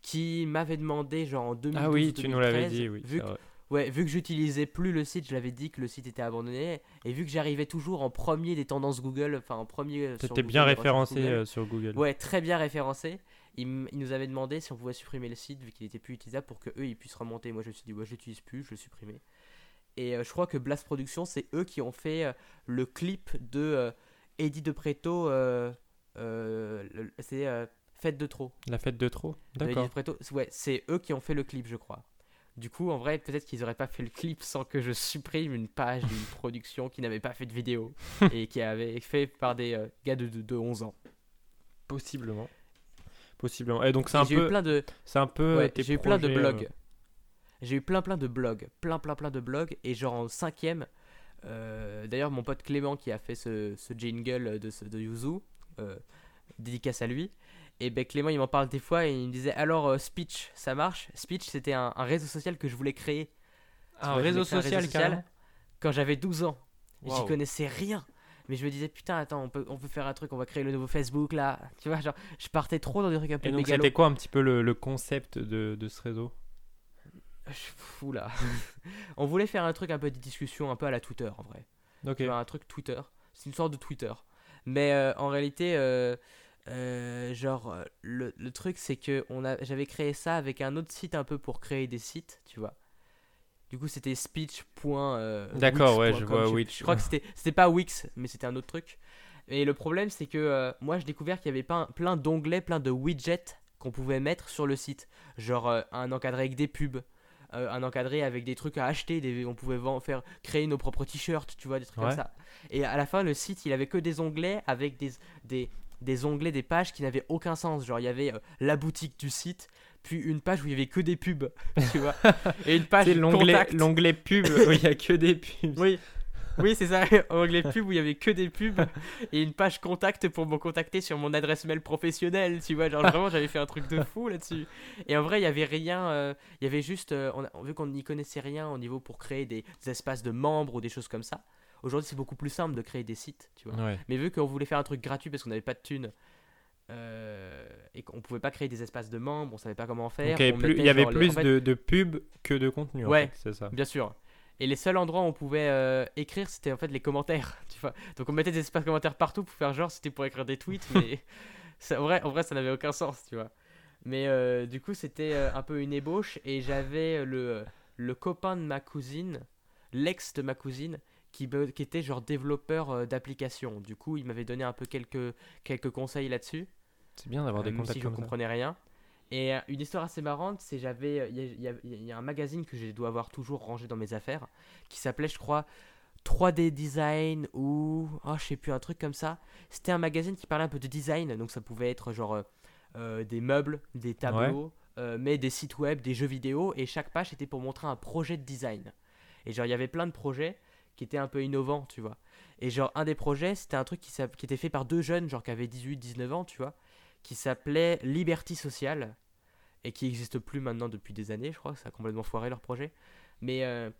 qui m'avait demandé genre en 2012 Ah oui, tu nous l'avais 2013, dit, oui. Vu que. Ouais, vu que j'utilisais plus le site, je l'avais dit que le site était abandonné, et vu que j'arrivais toujours en premier des tendances Google, enfin en premier. euh, T'étais bien référencé Google. euh, sur Google. Ouais, très bien référencé. Il, m- il nous avait demandé si on pouvait supprimer le site vu qu'il était plus utilisable pour que eux ils puissent remonter. Moi je me suis dit ouais je l'utilise plus, je le supprimer. Et euh, je crois que Blast Productions c'est eux qui ont fait euh, le clip de euh, Eddie de Preto. c'est Fête de trop. La fête de trop D'accord. de Preto. Ouais, c'est eux qui ont fait le clip je crois. Du coup en vrai peut-être qu'ils auraient pas fait le clip sans que je supprime une page d'une *laughs* production qui n'avait pas fait de vidéo *laughs* et qui avait été fait par des euh, gars de, de, de 11 ans. Possiblement. Possiblement. Et donc c'est un J'ai eu peu, plein de c'est un peu Ouais, tes j'ai eu plein de blogs. euh, J'ai eu plein plein de blogs, plein plein plein de blogs et genre en cinquième, euh, d'ailleurs mon pote Clément qui a fait ce, ce jingle de, ce, de Yuzu, dédicace à lui, et ben Clément il m'en parle des fois et il me disait alors euh, Speech ça marche? Speech c'était un, un réseau social que je voulais créer Un vois, réseau un social, réseau social. carrément? quand j'avais 12 ans. Et J'y connaissais rien. Mais je me disais putain attends on peut, on peut faire un truc, on va créer le nouveau Facebook là. *laughs* Tu vois genre je partais trop dans des trucs un peu Et donc c'était quoi un petit peu le, le concept de, de ce réseau? Je suis fou là. *laughs* on voulait faire un truc un peu de discussion, un peu à la Twitter en vrai. Ok. Un truc Twitter. C'est une sorte de Twitter. Mais euh, en réalité, euh, euh, genre, euh, le, le truc c'est que j'avais créé ça avec un autre site un peu pour créer des sites, tu vois. Du coup, c'était speech. euh, D'accord, ouais, je vois Wix. Je crois que c'était, pas Wix, mais c'était un autre truc. Et le problème, c'est que euh, moi, j'ai découvert qu'il y avait plein, plein d'onglets, plein de widgets qu'on pouvait mettre sur le site. Genre euh, un encadré avec des pubs, un encadré avec des trucs à acheter, des, on pouvait faire, créer nos propres t-shirts, tu vois, des trucs Ouais. comme ça. Et à la fin, le site, il avait que des onglets avec des, des, des onglets, des pages qui n'avaient aucun sens. Genre, il y avait euh, la boutique du site, puis une page où il y avait que des pubs, *laughs* tu vois. Et une page l'onglet, contact. l'onglet pub où il y a que des pubs. Oui. Oui, c'est ça, *laughs* onglet pub où il y avait que des pubs et une page contact pour me contacter sur mon adresse mail professionnelle, tu vois, genre vraiment j'avais fait un truc de fou là-dessus. Et en vrai, il y avait rien, euh, il y avait juste, euh, on a- vu qu'on n'y connaissait rien au niveau pour créer des, des espaces de membres ou des choses comme ça. Aujourd'hui, c'est beaucoup plus simple de créer des sites, tu vois. Ouais. Mais vu qu'on voulait faire un truc gratuit parce qu'on n'avait pas de thunes euh, et qu'on pouvait pas créer des espaces de membres, on savait pas comment faire. Il y avait plus, mettait il y avait genre le- plus en fait, de, de pubs que de contenu. en Ouais. fait, c'est ça. Bien sûr. Et les seuls endroits où on pouvait euh, écrire, c'était en fait les commentaires. *laughs* Tu vois. Donc on mettait des espaces commentaires partout pour faire genre c'était pour écrire des tweets, *laughs* mais ça, en, vrai, en vrai ça n'avait aucun sens, tu vois. Mais euh, du coup c'était euh, un peu une ébauche et j'avais le, le copain de ma cousine, l'ex de ma cousine, qui, était genre développeur euh, d'applications. Du coup il m'avait donné un peu quelques, quelques conseils là-dessus. C'est bien d'avoir Euh, des même contacts si je ça. comprenais rien. Et euh, une histoire assez marrante, c'est j'avais, euh, il y, y a- il y a un magazine que je dois avoir toujours rangé dans mes affaires, qui s'appelait, je crois, 3D Design ou, oh, je sais plus, un truc comme ça. C'était un magazine qui parlait un peu de design, donc ça pouvait être genre euh, euh, des meubles, des tableaux, euh, mais des sites web, des jeux vidéo, et chaque page était pour montrer un projet de design. Et genre il y avait plein de projets qui étaient un peu innovants, tu vois. Et genre un des projets, c'était un truc qui, était fait par deux jeunes, genre qui avaient 18-19 ans, tu vois qui s'appelait Liberty Social et qui n'existe plus maintenant depuis des années, je crois, ça a complètement foiré leur projet. Mais euh,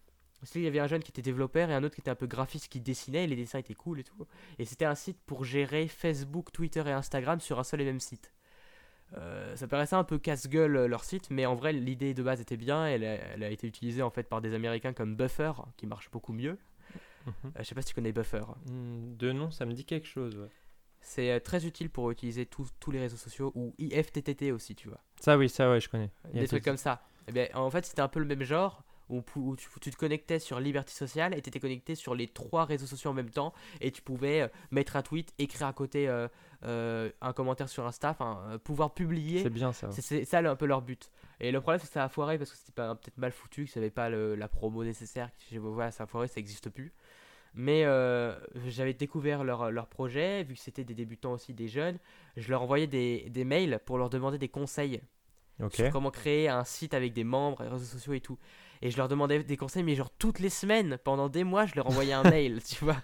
il y avait un jeune qui était développeur et un autre qui était un peu graphiste qui dessinait, et les dessins étaient cool et tout. Et c'était un site pour gérer Facebook, Twitter et Instagram sur un seul et même site. Euh, ça paraissait un peu casse-gueule euh, leur site, mais en vrai l'idée de base était bien. Elle a, elle a été utilisée en fait par des Américains comme Buffer, qui marche beaucoup mieux. Mhm. Euh, je sais pas si tu connais Buffer. Hmm, De nom, ça me dit quelque chose. ouais. C'est euh, très utile pour utiliser tous les réseaux sociaux ou IFTTT aussi, tu vois. Ça, oui, ça, ouais, je connais. Des trucs comme ça. Eh bien, en fait, c'était un peu le même genre où, tu, tu te connectais sur Liberty Social et tu étais connecté sur les trois réseaux sociaux en même temps et tu pouvais euh, mettre un tweet, écrire à côté euh, euh, un commentaire sur Insta, enfin pouvoir publier. C'est bien ça. C'est c'est ça un peu leur but. Et le problème, c'est que ça a foiré parce que c'était peut-être mal foutu, que ça avait pas le- la promo nécessaire. que Voilà, ça a foiré, ça n'existe plus. Mais euh, j'avais découvert leur, leur projet, vu que c'était des débutants aussi, des jeunes. Je leur envoyais des, des mails pour leur demander des conseils sur comment créer un site avec des membres, réseaux sociaux et tout. Et je leur demandais des conseils, mais genre toutes les semaines, pendant des mois, je leur envoyais un *laughs* mail, tu vois.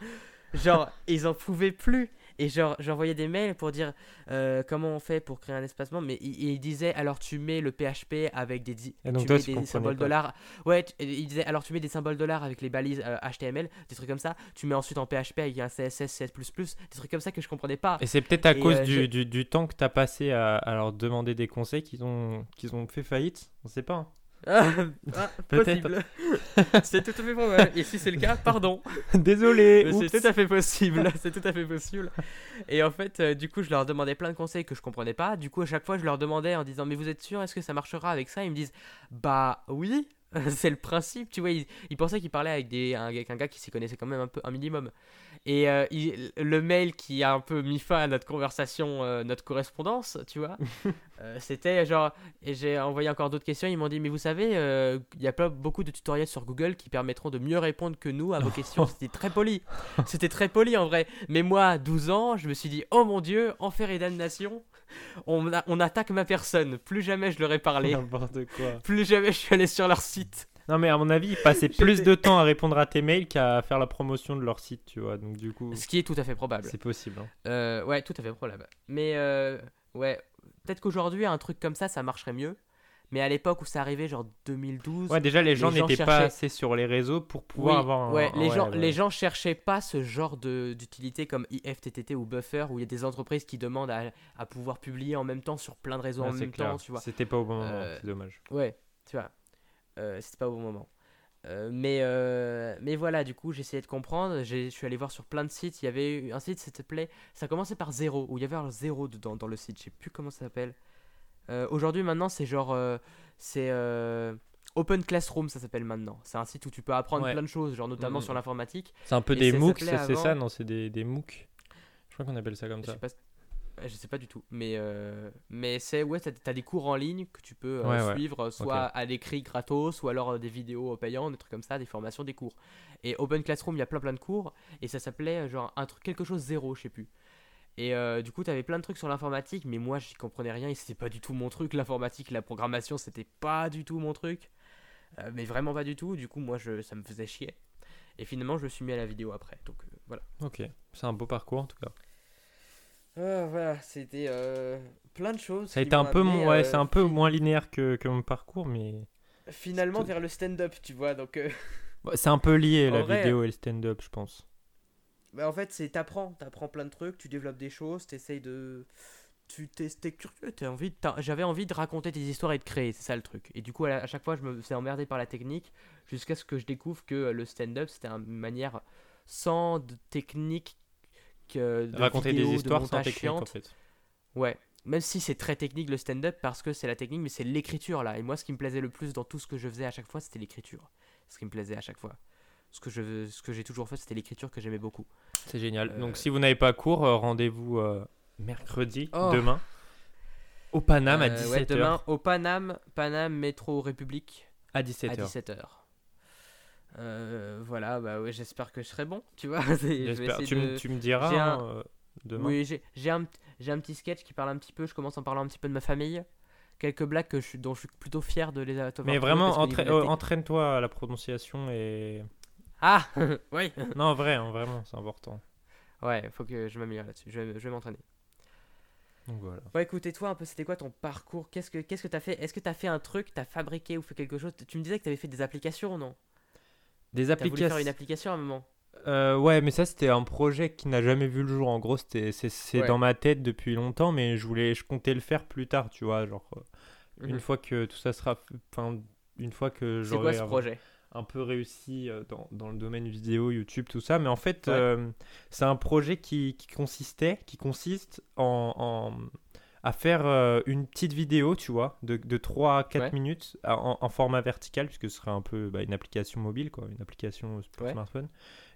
Genre, ils en pouvaient plus. Et genre, j'envoyais des mails pour dire euh, comment on fait pour créer un espacement, mais ils il disaient alors tu mets le PHP avec des, di- Et donc tu toi, mets tu des comprenais symboles pas. dollars. Ouais, tu- il disait alors tu mets des symboles dollars avec les balises euh, HTML, des trucs comme ça. Tu mets ensuite en PHP avec un CSS, CS++, des trucs comme ça que je comprenais pas. Et c'est peut-être à Et, cause euh, du, je- du, du temps que tu as passé à, à leur demander des conseils qu'ils ont, qu'ils ont fait faillite. On sait pas. hein. Ah, ah, *laughs* possible. *laughs* c'est tout à fait probable. Et si c'est le cas, pardon. *laughs* Désolé. C'est tout à fait possible, c'est tout à fait possible. Et en fait, euh, du coup, je leur demandais plein de conseils que je comprenais pas. Du coup, à chaque fois, je leur demandais en disant, mais vous êtes sûr, est-ce que ça marchera avec ça? Ils me disent, bah oui, *laughs* c'est le principe. Tu vois, ils pensaient qu'ils parlaient avec, des, un, avec un gars qui s'y connaissait quand même un peu, un minimum. Et euh, il- le mail qui a un peu mis fin à notre conversation, euh, notre correspondance, tu vois, *laughs* euh, c'était genre, et j'ai envoyé encore d'autres questions. Ils m'ont dit, mais vous savez, il y a pas beaucoup de tutoriels sur Google qui permettront de mieux répondre que nous à vos questions. *laughs* C'était très poli. C'était très poli en vrai. Mais moi, à 12 ans, je me suis dit, oh mon dieu, enfer et damnation, on, a- on attaque ma personne. Plus jamais je leur ai parlé. N'importe quoi. Plus jamais je suis allé sur leur site. Non, mais à mon avis, ils passaient plus de temps à répondre à tes mails qu'à faire la promotion de leur site, tu vois. Donc, du coup, Ce qui est tout à fait probable. c'est possible. hein. Euh, ouais, tout à fait probable. Mais euh, ouais, peut-être qu'aujourd'hui, un truc comme ça, ça marcherait mieux. Mais à l'époque où ça arrivait, genre 2012. Ouais, déjà, les gens n'étaient pas assez sur les réseaux pour pouvoir Oui, avoir ouais, un- les, ouais, gens, ouais. les gens cherchaient pas ce genre d'utilité comme IFTTT ou Buffer où il y a des entreprises qui demandent à, à pouvoir publier en même temps sur plein de réseaux en même clair. temps, tu vois. C'était pas au bon moment, Euh, c'est dommage. Ouais, tu vois. Euh, C'était pas au bon moment. Euh, mais, euh, mais voilà, du coup, j'ai essayé de comprendre. Je suis allé voir sur plein de sites. Il y avait un site, ça s'appelait. Ça commençait par zéro, où il y avait un zéro dedans dans le site. Je sais plus comment ça s'appelle. Euh, Aujourd'hui, maintenant, c'est genre. euh, c'est. euh, Open Classroom, ça s'appelle maintenant. C'est un site où tu peux apprendre Ouais. plein de choses, genre notamment Mhm. sur l'informatique. C'est un peu et des MOOC, c'est avant- ça Non, c'est des, des MOOC. Je crois qu'on appelle ça comme Je ça. sais pas, je sais pas du tout, mais euh, mais c'est ouais, t'as as des cours en ligne que tu peux euh, Ouais, ouais. suivre, soit à l'écrit gratos, ou alors euh, des vidéos payantes, des trucs comme ça, des formations, des cours. Et Open Classroom, il y a plein plein de cours, et ça s'appelait genre un truc quelque chose zéro, je sais plus. Et euh, du coup, t'avais plein de trucs sur l'informatique, mais moi, j'y comprenais rien, et c'était pas du tout mon truc. L'informatique, la programmation, c'était pas du tout mon truc, Euh, mais vraiment pas du tout. Du coup, moi, je, ça me faisait chier. Et finalement, je me suis mis à la vidéo après, donc euh, voilà. Ok, c'est un beau parcours en tout cas. Ah, voilà, c'était plein de choses. Ça a été un peu, amené, ouais, c'est un peu moins linéaire que, que mon parcours, mais Finalement vers le stand-up, tu vois. Donc, Ouais, c'est un peu lié *laughs* la vrai- vidéo et le stand-up, je pense. Bah, en fait, c'est t'apprends, t'apprends plein de trucs, tu développes des choses, t'essayes de, tu t'es t'es curieux, t'as envie, de- t'as- j'avais envie de raconter des histoires et de créer, c'est ça le truc. Et du coup, à, chaque fois, je me faisais emmerder par la technique, jusqu'à ce que je découvre que euh, le stand-up, c'était une manière sans de technique que de Raconter vidéo, des de histoires sans montage technique en chiante. fait. Ouais. Même si c'est très technique le stand-up parce que c'est la technique, mais c'est l'écriture là. Et moi, ce qui me plaisait le plus dans tout ce que je faisais à chaque fois, c'était l'écriture. Ce qui me plaisait à chaque fois. Ce que je, ce que j'ai toujours fait, c'était l'écriture que j'aimais beaucoup. C'est génial. Euh, Donc si vous n'avez pas cours, euh, rendez-vous euh, mercredi, Oh. demain, au Paname à Euh, 17h. ouais, demain au Paname, Paname Métro République À 17h. à 17h. Voilà, bah ouais, j'espère que je serai bon, tu vois. *laughs* J'espère. Tu, me- de- tu me diras hein, demain. Oui, j'ai un, j'ai un petit sketch qui parle un petit peu. Je commence en parlant un petit peu de ma famille. Quelques blagues que je, suis- dont je suis plutôt fier de les avoir Mais vraiment, entra- entraîne-toi à la prononciation et. Ah *laughs* Oui Non, vrai, hein, vraiment, c'est important. Ouais, faut que je m'améliore là-dessus. Je vais, je vais m'entraîner. Donc voilà. Ouais, écoute, et toi, un peu, c'était quoi ton parcours? Qu'est-ce que qu'est-ce que t'as fait? Est-ce que t'as fait un truc T'as fabriqué ou fait quelque chose? Tu me disais que t'avais fait des applications, non? Des voulu faire applications. une application à un moment? Euh, ouais, mais ça c'était un projet qui n'a jamais vu le jour. En gros, c'était c'est c'est Ouais. dans ma tête depuis longtemps, mais je voulais, je comptais le faire plus tard, tu vois, genre euh, une Mhm. fois que tout ça sera, enfin une fois que C'est quoi j'aurai ce un- projet? Un peu réussi euh, dans, dans le domaine vidéo, YouTube, tout ça. Mais en fait, Ouais. euh, c'est un projet qui, qui consistait, qui consiste en, en- à faire euh, une petite vidéo, tu vois, de, de 3 à 4 Ouais. minutes à- en, en format vertical, puisque ce serait un peu bah, une application mobile, quoi, une application pour Ouais. smartphone,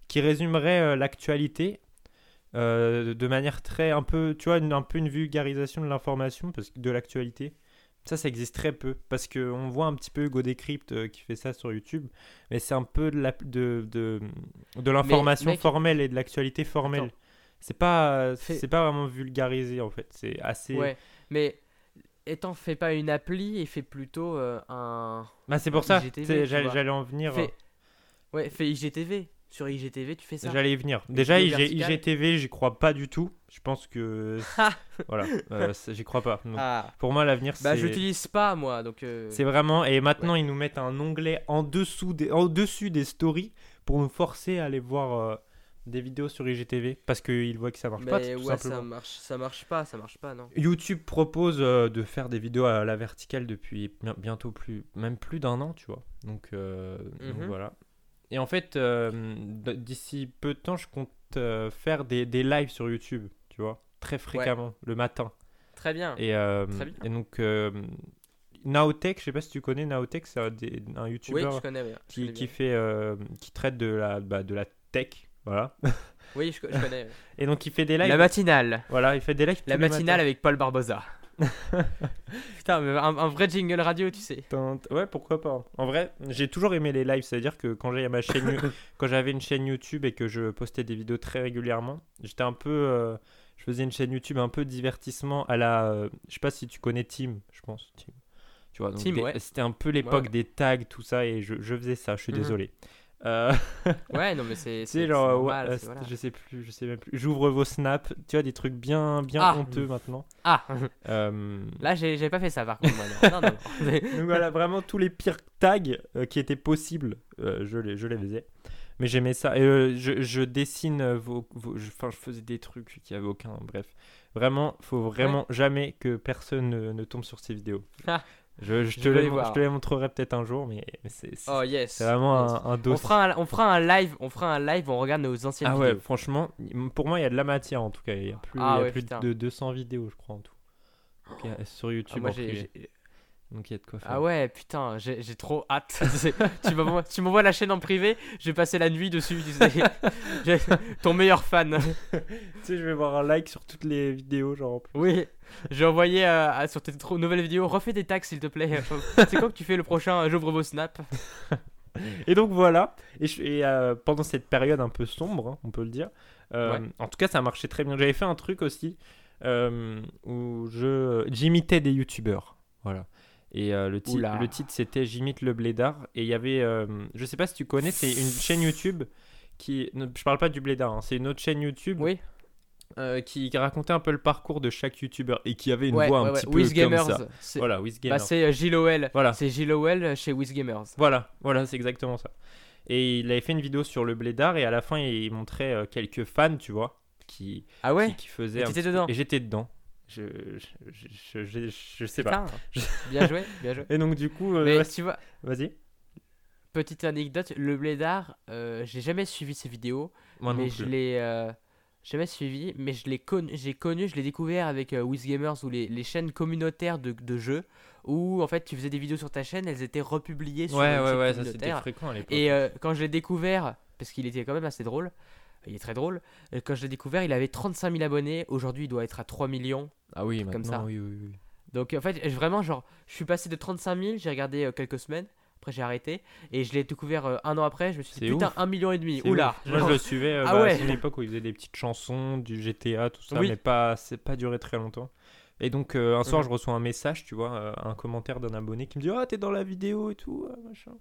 qui résumerait euh, l'actualité. de manière très un peu tu vois une- un peu une vulgarisation de l'information parce que de l'actualité ça ça existe très peu parce que on voit un petit peu Hugo Décrypte euh, qui fait ça sur YouTube mais c'est un peu de la- de, de, de l'information mec- formelle et de l'actualité formelle Attends. c'est pas pas vraiment vulgarisé en fait c'est assez Ouais, mais étant fait pas une appli et fait plutôt euh, un. bah, c'est pour ça IGTV, j'allais en venir Fais... Ouais, fais IGTV. Sur IGTV, tu fais ça. J'allais y venir. Déjà, IG-. IGTV, j'y crois pas du tout. Je pense que. *laughs* voilà, euh, j'y crois pas. Ah, Pour moi, l'avenir, bah c'est. je l'utilise pas moi, donc. euh, C'est vraiment. Et maintenant, ils nous mettent un onglet en dessous des, en dessus des stories pour nous forcer à aller voir euh, des vidéos sur IGTV parce qu'ils voient que ça marche pas, tout ouais, simplement. ça marche, ça marche pas, ça marche pas, non. YouTube propose euh, de faire des vidéos à la verticale depuis bien- bientôt plus, même plus d'un an, tu vois. Donc, euh, donc Mhm. voilà. Et en fait, euh, d'ici peu de temps, je compte euh, faire des, des lives sur YouTube, tu vois, très fréquemment, le matin. Très bien. Et, euh, Très bien. et donc, euh, Naotech, je sais pas si tu connais Naotech, c'est un, YouTuber je connais, oui. je qui, connais qui bien. fait, euh, qui traite de la, bah, de la tech, voilà. Oui, je, co- je connais. *laughs* Et donc, il fait des lives. La matinale. Voilà, il fait des lives. La matinale avec Paul Barbosa. *laughs* Putain, mais un, un vrai jingle radio, tu sais. Ouais, pourquoi pas. En vrai, j'ai toujours aimé les lives, c'est-à-dire que quand j'avais ma chaîne, *laughs* quand j'avais une chaîne YouTube et que je postais des vidéos très régulièrement, j'étais un peu, euh, je faisais une chaîne YouTube un peu divertissement à la, euh, je sais pas si tu connais Team, je pense. Team. Tu vois, des- ouais. c'était un peu l'époque Ouais. des tags, tout ça, et je, je faisais ça. Je suis Mhm. désolé. Euh, Ouais, non, mais c'est. *laughs* tu C'est sais, genre, normal, ouais, euh, voilà. je sais plus, je sais même plus. J'ouvre vos snaps, tu vois, des trucs bien, bien Ah. honteux maintenant. Ah, *laughs* Euh, là, j'ai j'ai pas fait ça par contre, moi. Non, non, non. *laughs* Donc voilà, vraiment tous les pires tags euh, qui étaient possibles, je, les, je les faisais. Mais j'aimais ça. Et je, je dessine vos. vos- je, enfin, je faisais des trucs qui avaient aucun. Bref. Vraiment, faut vraiment jamais que personne ne, ne tombe sur ces vidéos. Ah. je, je, Je te les, je te les montrerai peut-être un jour, mais, mais c'est c'est- Oh yes. c'est vraiment yes. un, un On dossier. fera, un, on fera un live, on fera un live où on regarde nos anciennes Ah ouais, vidéos. franchement, pour moi, il y a de la matière en tout cas. Il y a plus, Ah il y a ouais, plus putain. de 200 vidéos, je crois, en tout. Sur Ah, YouTube moi, privé. j'ai- Donc il y a de quoi faire. ah ouais, putain, j'ai trop hâte. *laughs* Tu m'envoies la chaîne en privé, je vais passer la nuit dessus. *laughs* Ton meilleur fan. *laughs* tu sais, je vais voir un like sur toutes les vidéos, genre. Oui, j'ai envoyé euh, sur tes nouvelles vidéos. Refais des tags s'il te plaît. C'est quand que tu fais le prochain euh, J'ouvre vos snaps? Et donc voilà, et, je- et, euh, pendant cette période un peu sombre, hein, on peut le dire, euh, Ouais. en tout cas ça marchait très bien. J'avais fait un truc aussi où j'imitais des youtubeurs, voilà. Et euh, le, ti- le titre c'était J'imite le blédard. Et il y avait, euh, je sais pas si tu connais, c'est une chaîne YouTube qui, ne- je parle pas du blédard, hein, c'est une autre chaîne YouTube Oui. euh, qui, qui racontait un peu le parcours de chaque youtubeur et qui avait une Ouais, voix ouais, un ouais. petit peu Wiz comme Gamers. ça. Voilà, Wiz bah, c'est euh, Gilles Owell. Voilà. C'est Gilles Owell chez Wiz Gamers. Voilà, voilà, c'est exactement ça. Et il avait fait une vidéo sur le blédard et à la fin il montrait euh, quelques fans, tu vois, qui, Ah ouais qui, qui faisaient. Et un dedans Et j'étais dedans. Je, je, je, je, sais pas. *laughs* Bien joué, bien joué. Et donc du coup, euh, Mais ouais, tu vois, vas-y. petite anecdote, le blédard, euh, j'ai jamais suivi ses vidéos, Moi non mais je l'ai euh, jamais suivi, mais je l'ai connu, j'ai connu, je l'ai découvert avec euh, WizGamers ou les, les chaînes communautaires de, de jeux où en fait tu faisais des vidéos sur ta chaîne, elles étaient republiées sur Ouais, ouais, ouais, ça c'était fréquent à l'époque. Et euh, quand je l'ai découvert, parce qu'il était quand même assez drôle, il est très drôle, euh, quand je l'ai découvert, il avait 35 000 abonnés, aujourd'hui il doit être à 3 millions. ah oui, comme maintenant, ça. oui, oui, oui. Donc en fait, vraiment, genre, je suis passé de 35 000, j'ai regardé euh, quelques semaines, après j'ai arrêté, et je l'ai découvert euh, un an après, je me suis dit, putain, ouf. un million et demi, oula. Moi je le suivais euh, Ah bah, ouais. à une époque où il faisait des petites chansons, du GTA, tout ça, Oui. mais pas, c'est pas duré très longtemps. Et donc un soir Mhm. je reçois un message, tu vois, un commentaire d'un abonné qui me dit ah t'es dans la vidéo et tout, machin.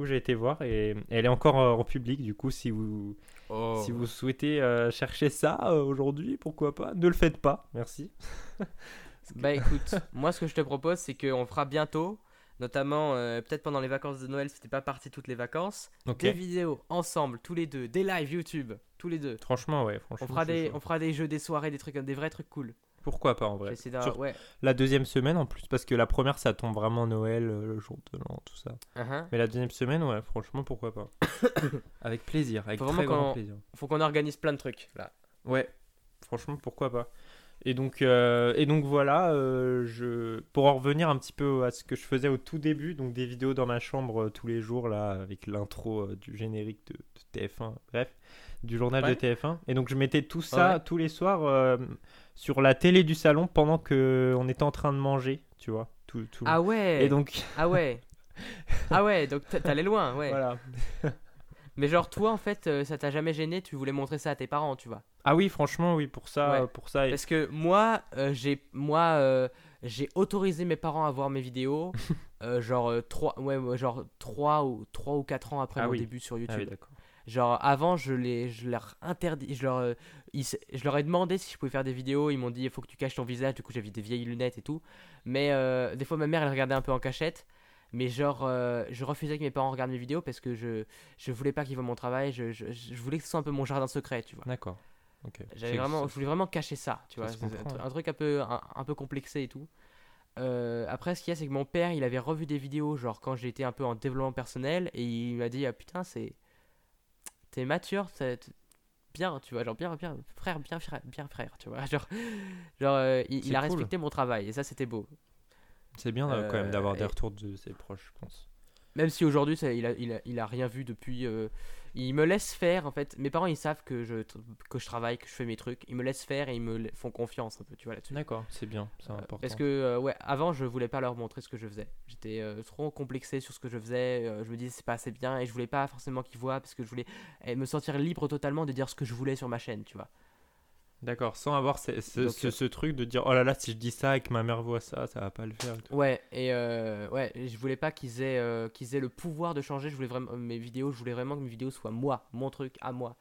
Coup j'ai été voir et, elle est encore euh, en public. Du coup si vous Oh. si vous souhaitez euh, chercher ça euh, aujourd'hui, pourquoi pas, ne le faites pas, merci. *laughs* Bah écoute, moi ce que je te propose, c'est qu'on fera bientôt Notamment, euh, peut-être pendant les vacances de Noël, c'était pas parti toutes les vacances. Ok. Des vidéos ensemble, tous les deux. Des lives YouTube, tous les deux. Franchement, ouais. Franchement, On fera, des, on fera des jeux, des soirées, des trucs, des vrais trucs cool. Pourquoi pas en vrai Sur- ouais. La deuxième semaine en plus, parce que la première ça tombe vraiment Noël, euh, le jour de l'an, tout ça. Uh-huh. Mais la deuxième semaine, ouais, franchement, pourquoi pas. *coughs* avec plaisir, avec Faut très grand plaisir. Faut qu'on organise plein de trucs là. Ouais, franchement, pourquoi pas. Et donc, euh, et donc voilà, euh, je... pour en revenir un petit peu à ce que je faisais au tout début, donc des vidéos dans ma chambre euh, tous les jours, là, avec l'intro du générique de, de TF1, bref, du journal Ouais. de TF1. Et donc je mettais tout ça Ouais. tous les soirs euh, sur la télé du salon pendant que on était en train de manger, tu vois. Tout, tout... Ah ouais Et donc, Ah ouais *laughs* Ah ouais, donc t'allais loin, ouais. voilà. *laughs* Mais genre, toi en fait, euh, ça t'a jamais gêné, tu voulais montrer ça à tes parents, tu vois. Ah oui, franchement, oui, pour ça, Ouais. pour ça. Parce que moi, euh, j'ai moi, euh, j'ai autorisé mes parents à voir mes vidéos, *laughs* euh, genre 3 ouais, ouais, genre 3 ou 3 ou 4 ans après Ah mon oui. début sur Ah YouTube. oui, d'accord. Genre avant, je les je leur interdis, je leur euh, ils je leur ai demandé si je pouvais faire des vidéos, ils m'ont dit il faut que tu caches ton visage, du coup j'avais des vieilles lunettes et tout. Mais euh, des fois ma mère elle regardait un peu en cachette. Mais genre, euh, je refusais que mes parents regardent mes vidéos parce que je, je voulais pas qu'ils voient mon travail, je, je, je voulais que ce soit un peu mon jardin secret, tu vois. D'accord. Ok. J'avais vraiment, je voulais vraiment cacher ça, tu ça vois. un, truc un peu, un, un peu complexé et tout. Euh, après, ce qu'il y a, c'est que mon père, il avait revu des vidéos, genre quand j'étais un peu en développement personnel, et il m'a dit, ah putain, c'est, t'es mature, c'est t- bien, tu vois, genre bien, bien, frère, bien, frère, bien frère, tu vois, *laughs* genre, genre, euh, il, a cool. respecté mon travail, et ça, c'était beau. C'est bien euh, quand même Euh, d'avoir des et- retours de ses proches, je pense. Même si aujourd'hui, il a, il, a, il a rien vu depuis. euh, il me laisse faire, en fait. Mes parents, ils savent que je, que je travaille, que je fais mes trucs. Ils me laissent faire et ils me font confiance un peu, tu vois, là-dessus. D'accord, c'est bien, c'est Euh, important. Parce que, euh, ouais, avant, je voulais pas leur montrer ce que je faisais. J'étais euh, trop complexé sur ce que je faisais. je me disais, c'est pas assez bien. Et je voulais pas forcément qu'ils voient parce que je voulais eh, me sentir libre totalement de dire ce que je voulais sur ma chaîne, tu vois. D'accord, sans avoir ce, ce, Donc, ce- euh, ce truc de dire oh là là, si je dis ça et que ma mère voit ça, ça va pas le faire. et tout. Ouais, et euh, ouais, je voulais pas qu'ils aient, euh, qu'ils aient le pouvoir de changer. Je voulais vraiment mes vidéos, je voulais vraiment que mes vidéos soient moi, mon truc, à moi.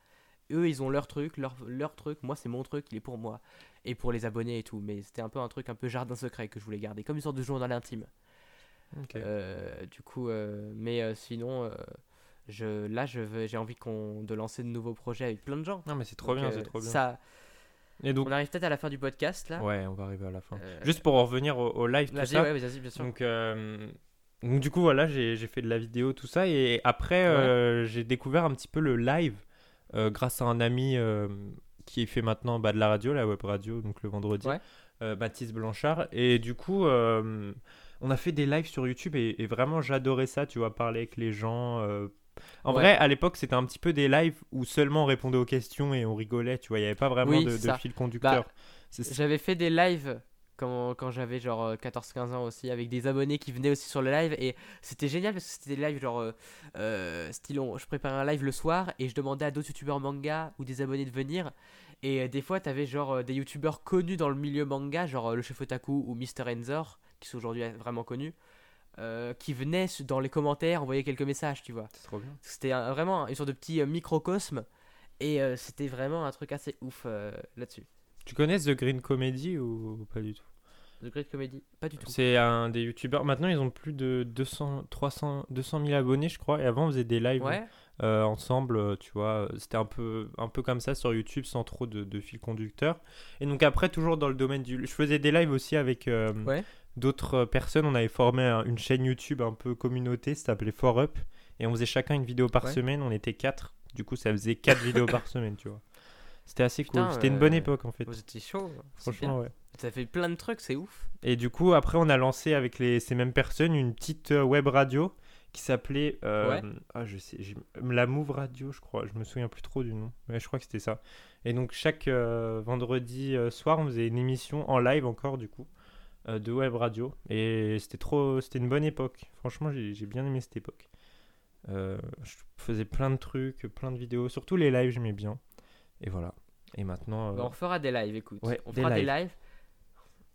Eux, ils ont leur truc, leur, leur truc. Moi, c'est mon truc, il est pour moi et pour les abonnés et tout. Mais c'était un peu un truc un peu jardin secret que je voulais garder, comme une sorte de journal intime. Euh, du coup, mais sinon, je, là, je veux, j'ai envie qu'on de lancer de nouveaux projets avec plein de gens. Non mais c'est trop Donc, bien, c'est trop bien. Ça, Et donc, on arrive peut-être à la fin du podcast là. ouais, on va arriver à la fin. Euh, Juste pour en revenir au, au live, tout Vas-y, ça. ouais, vas-y, bien sûr. Donc, euh, donc du coup voilà, j'ai fait de la vidéo, tout ça, et après euh, j'ai découvert un petit peu le live grâce à un ami qui fait maintenant bah, de la radio, la web radio, donc le vendredi, Ouais. Mathis Blanchard, et du coup on a fait des lives sur YouTube et, et vraiment j'adorais ça, tu vois, parler avec les gens. Euh. En Ouais. vrai, à l'époque, c'était un petit peu des lives où seulement on répondait aux questions et on rigolait, tu vois, il n'y avait pas vraiment Oui, de, fil conducteur. C'est- J'avais fait des lives quand, quand j'avais genre euh, 14-15 ans aussi avec des abonnés qui venaient aussi sur le live et c'était génial parce que c'était des lives genre euh, euh, style on- je préparais un live le soir et je demandais à d'autres youtubeurs manga ou des abonnés de venir et euh, des fois t'avais genre euh, des youtubeurs connus dans le milieu manga genre euh, le chef otaku ou Mr Enzor qui sont aujourd'hui euh, vraiment connus euh, qui venaient dans les commentaires envoyer quelques messages tu vois c'est trop bien. c'était vraiment une sorte de petit euh, microcosme et euh, c'était vraiment un truc assez ouf euh, là-dessus Tu connais The Green Comedy ou pas du tout? The Great Comedy pas du tout C'est un des youtubeurs. Maintenant, ils ont plus de 200, 300, 200 000 abonnés, je crois. Et avant, on faisait des lives ouais euh, ensemble, tu vois. C'était un peu, un peu comme ça sur YouTube, sans trop de, de fil conducteur. Et donc, après, toujours dans le domaine du. Je faisais des lives aussi avec Ouais. D'autres euh, personnes. On avait formé un- une chaîne YouTube un peu communauté, ça s'appelait 4Up. Et on faisait chacun une vidéo par Ouais. semaine. On était quatre. Du coup, ça faisait quatre *laughs* vidéos par semaine, tu vois. C'était assez Putain, cool. C'était une bonne euh, époque, en fait. Vous étiez chaud. bien. Franchement, ouais. Ça fait plein de trucs, c'est ouf. Et du coup, après, on a lancé avec les, ces mêmes personnes une petite euh, web radio qui s'appelait. euh, Ouais. Ah, je sais. La Move Radio, je crois. Je me souviens plus trop du nom. Mais je crois que c'était ça. Et donc, chaque euh, vendredi soir, on faisait une émission en live encore, du coup, de web radio. Et c'était trop. C'était une bonne époque. Franchement, j'ai j'ai bien aimé cette époque. Euh, je faisais plein de trucs, plein de vidéos. Surtout les lives, j'aimais bien. Et voilà. Et maintenant. euh, Bah, on fera des lives, écoute. Ouais, on des fera des lives.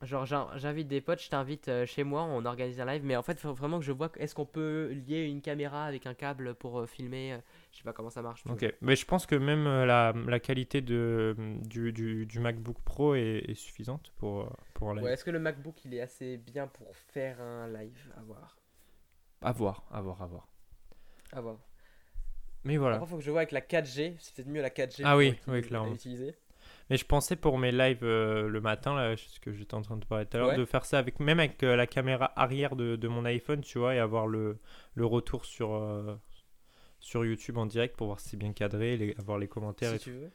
Genre, j'in- j'invite des potes, je t'invite euh, chez moi, on organise un live. Mais en fait, faut vraiment que je vois est-ce qu'on peut lier une caméra avec un câble pour euh, filmer. euh, je sais pas comment ça marche. vois. Ok, mais je pense que même la, la qualité de, du, du, du MacBook Pro est, est suffisante pour, pour un live. Ouais, est-ce que le MacBook il est assez bien pour faire un live? À voir. À voir, à voir, à voir. À voir. Mais voilà. Après, faut que je vois avec la 4G. C'est peut-être mieux la 4G. Ah oui, oui, clairement. utiliser. Mais je pensais pour mes lives euh, le matin, là, ce que j'étais en train de parler tout à l'heure, Ouais. de faire ça avec même avec euh, la caméra arrière de, de mon iPhone, tu vois, et avoir le, le retour sur, euh, sur YouTube en direct pour voir si c'est bien cadré, les, avoir les commentaires Si et tu veux. tout.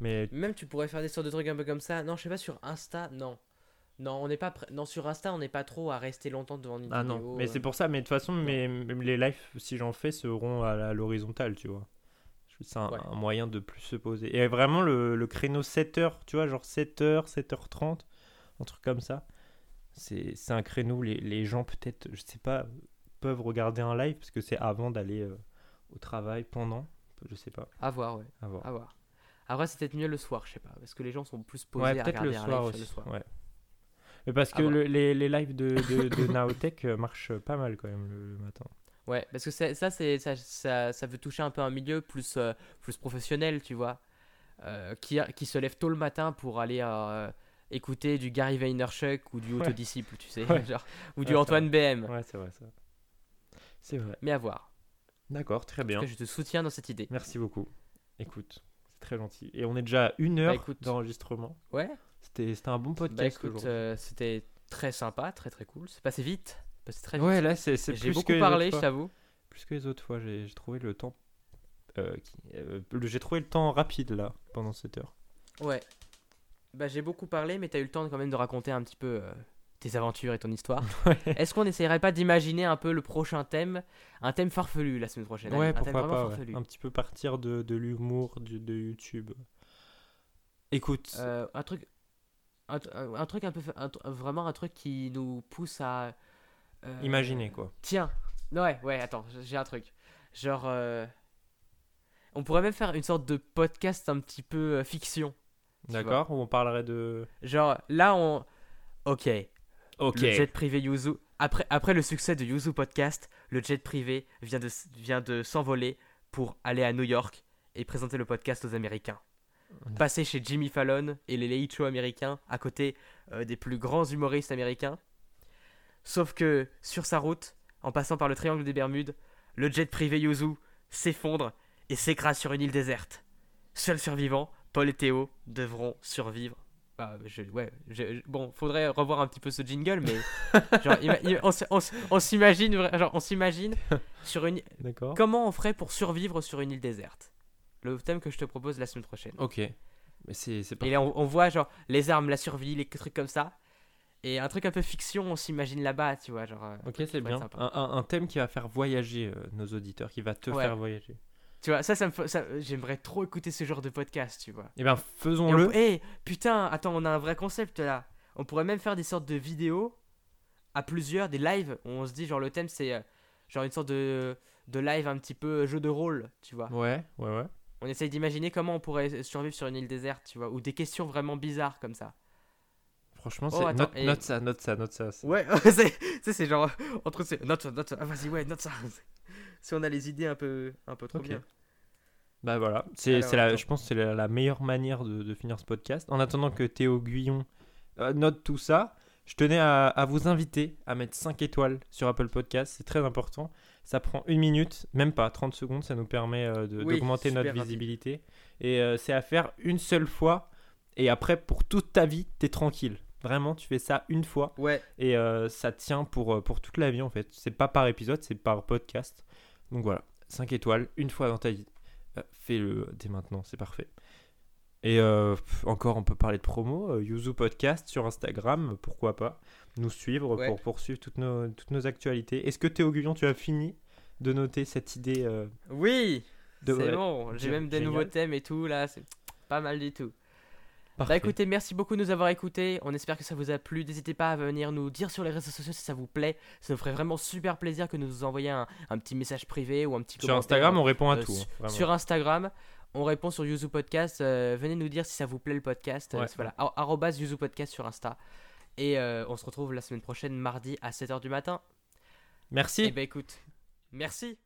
Mais Même tu pourrais faire des sortes de trucs un peu comme ça. Non, je sais pas sur Insta, non. Non, on n'est pas non sur Insta, on n'est pas trop à rester longtemps devant une ah vidéo. non, mais euh. c'est pour ça. Mais de toute façon, mes, les lives, si j'en fais, seront à l'horizontale, tu vois. C'est un, Ouais. un moyen de plus se poser. Et vraiment, le, le créneau 7h, tu vois, genre 7h, 7h30, un truc comme ça. C'est un créneau où les, les gens, peut-être, je sais pas, peuvent regarder un live parce que c'est avant d'aller euh, au travail, pendant, je sais pas. À voir, ouais. À voir. À voir. Après, c'est peut-être mieux le soir, je sais pas. Parce que les gens sont plus posés Ouais, à peut-être le un soir live aussi. le soir. Ouais. Mais parce que le- les, les lives de, de, de *coughs* Naotech euh, marchent pas mal quand même le, le matin. Ouais, parce que ça, ça, ça, ça veut toucher un peu un milieu plus, euh, plus professionnel, tu vois. euh, qui, se lève tôt le matin pour aller euh, écouter du Gary Vaynerchuk ou du Ouais. Autodisciple, tu sais. *laughs* Ouais. *laughs* genre, ou du Antoine BM. Ouais, c'est vrai ça. C'est vrai. Mais à voir. D'accord, très En bien. tout cas, je te soutiens dans cette idée. Merci beaucoup. Écoute, c'est très gentil. Et on est déjà à une heure écoute. d'enregistrement. Ouais. C'était c'était un bon Bah podcast euh, c'est très sympa, très très cool. C'est passé vite. C'est très vite. Ouais, là, c'est J'ai beaucoup parlé, je t'avoue. Plus que les autres fois, j'ai trouvé le temps. euh, euh, j'ai trouvé le temps rapide là pendant cette heure. Ouais. Bah j'ai beaucoup parlé, mais t'as eu le temps quand même de raconter un petit peu euh, tes aventures et ton histoire. *laughs* Ouais. Est-ce qu'on n'essayerait pas d'imaginer un peu le prochain thème? Un thème farfelu la semaine prochaine. Ouais, un thème pourquoi pas. ouais. farfelu. Un petit peu partir de, de l'humour de YouTube. Écoute, un truc. Un, un- truc un peu. un vraiment un truc qui nous pousse à. Euh, imaginez quoi. Tiens. Ouais, ouais, attends, j'ai un truc. Genre. euh, On pourrait même faire une sorte de podcast un petit peu euh, fiction. D'accord Où on parlerait de. Genre, là, on. Ok. Ok. Le jet privé Yuzu. Après, après le succès de Yuzu Podcast, le jet privé vient de, vient de s'envoler pour aller à New York et présenter le podcast aux Américains. Passer chez Jimmy Fallon et les Late Show américains, à côté des plus grands humoristes américains. Sauf que sur sa route, en passant par le triangle des Bermudes, le jet privé Yuzu s'effondre et s'écrase sur une île déserte. Seuls survivants, Paul et Théo devront survivre. Bah, je- ouais, je- je- bon, faudrait revoir un petit peu ce jingle, mais *laughs* genre, on, s'imagine, genre, on s'imagine sur une. D'accord. Comment on ferait pour survivre sur une île déserte? Le thème que je te propose la semaine prochaine. Ok. Mais c'est c'est pas. Et là, on, on voit genre les armes, la survie, les trucs comme ça. Et un truc un peu fiction, on s'imagine là-bas, tu vois, genre. euh, Ok, c'est bien. Un, un- un thème qui va faire voyager euh, nos auditeurs, qui va te Ouais. faire voyager. Tu vois, ça, ça ça, j'aimerais trop écouter ce genre de podcast, tu vois. Eh on- faisons-le. Eh, putain, attends, on a un vrai concept là. On pourrait même faire des sortes de vidéos à plusieurs, des lives. Où on se dit, genre, le thème c'est euh, genre une sorte de, de live un petit peu jeu de rôle, tu vois. Ouais, ouais, ouais. On essaye d'imaginer comment on pourrait survivre sur une île déserte, tu vois. Ou des questions vraiment bizarres comme ça. Franchement, Oh, c'est- note, et- note ça, note ça, note ça. Ouais, *laughs* c'est c'est- genre. Entre ces. Note ça, note ça. Ah, vas-y, ouais, note ça. *laughs* si on a les idées un peu, un peu trop Ok. bien. Bah voilà, c'est la, je pense que c'est la, la meilleure manière de, de finir ce podcast. En attendant que Théo Guyon euh, note tout ça, je tenais à, à vous inviter à mettre 5 étoiles sur Apple Podcast, c'est très important. Ça prend une minute, même pas 30 secondes, ça nous permet euh, Oui, d'augmenter notre rapide. visibilité. Et euh, c'est à faire une seule fois, et après pour toute ta vie, t'es tranquille. Vraiment, tu fais ça une fois, Ouais, et euh, ça tient pour, euh, pour toute la vie en fait. C'est pas par épisode, c'est par podcast. Donc voilà, 5 étoiles, une fois dans ta vie. Euh, Fais-le dès maintenant, c'est parfait. Et euh, encore, on peut parler de promo. Yuzu Podcast sur Instagram, pourquoi pas. Nous suivre Ouais. pour poursuivre toutes nos, toutes nos actualités. Est-ce que Théo Guillon, tu as fini de noter cette idée oui, c'est bon. J'ai même des nouveaux thèmes et tout là. C'est pas mal du tout. Bah écoutez, merci beaucoup de nous avoir écoutés. On espère que ça vous a plu. N'hésitez pas à venir nous dire sur les réseaux sociaux si ça vous plaît. Ça nous ferait vraiment super plaisir que nous envoyiez un, un petit message privé ou un petit Sur. Instagram, on répond à euh, tout. hein. Sur Instagram, on répond sur Yuzu Podcast. Euh, venez nous dire si ça vous plaît le podcast. Euh, Ouais. voilà, ar- arrobase Yuzu Podcast sur Insta. Et euh, on se retrouve la semaine prochaine, mardi à 7h du matin. Merci. Et bah écoute, merci.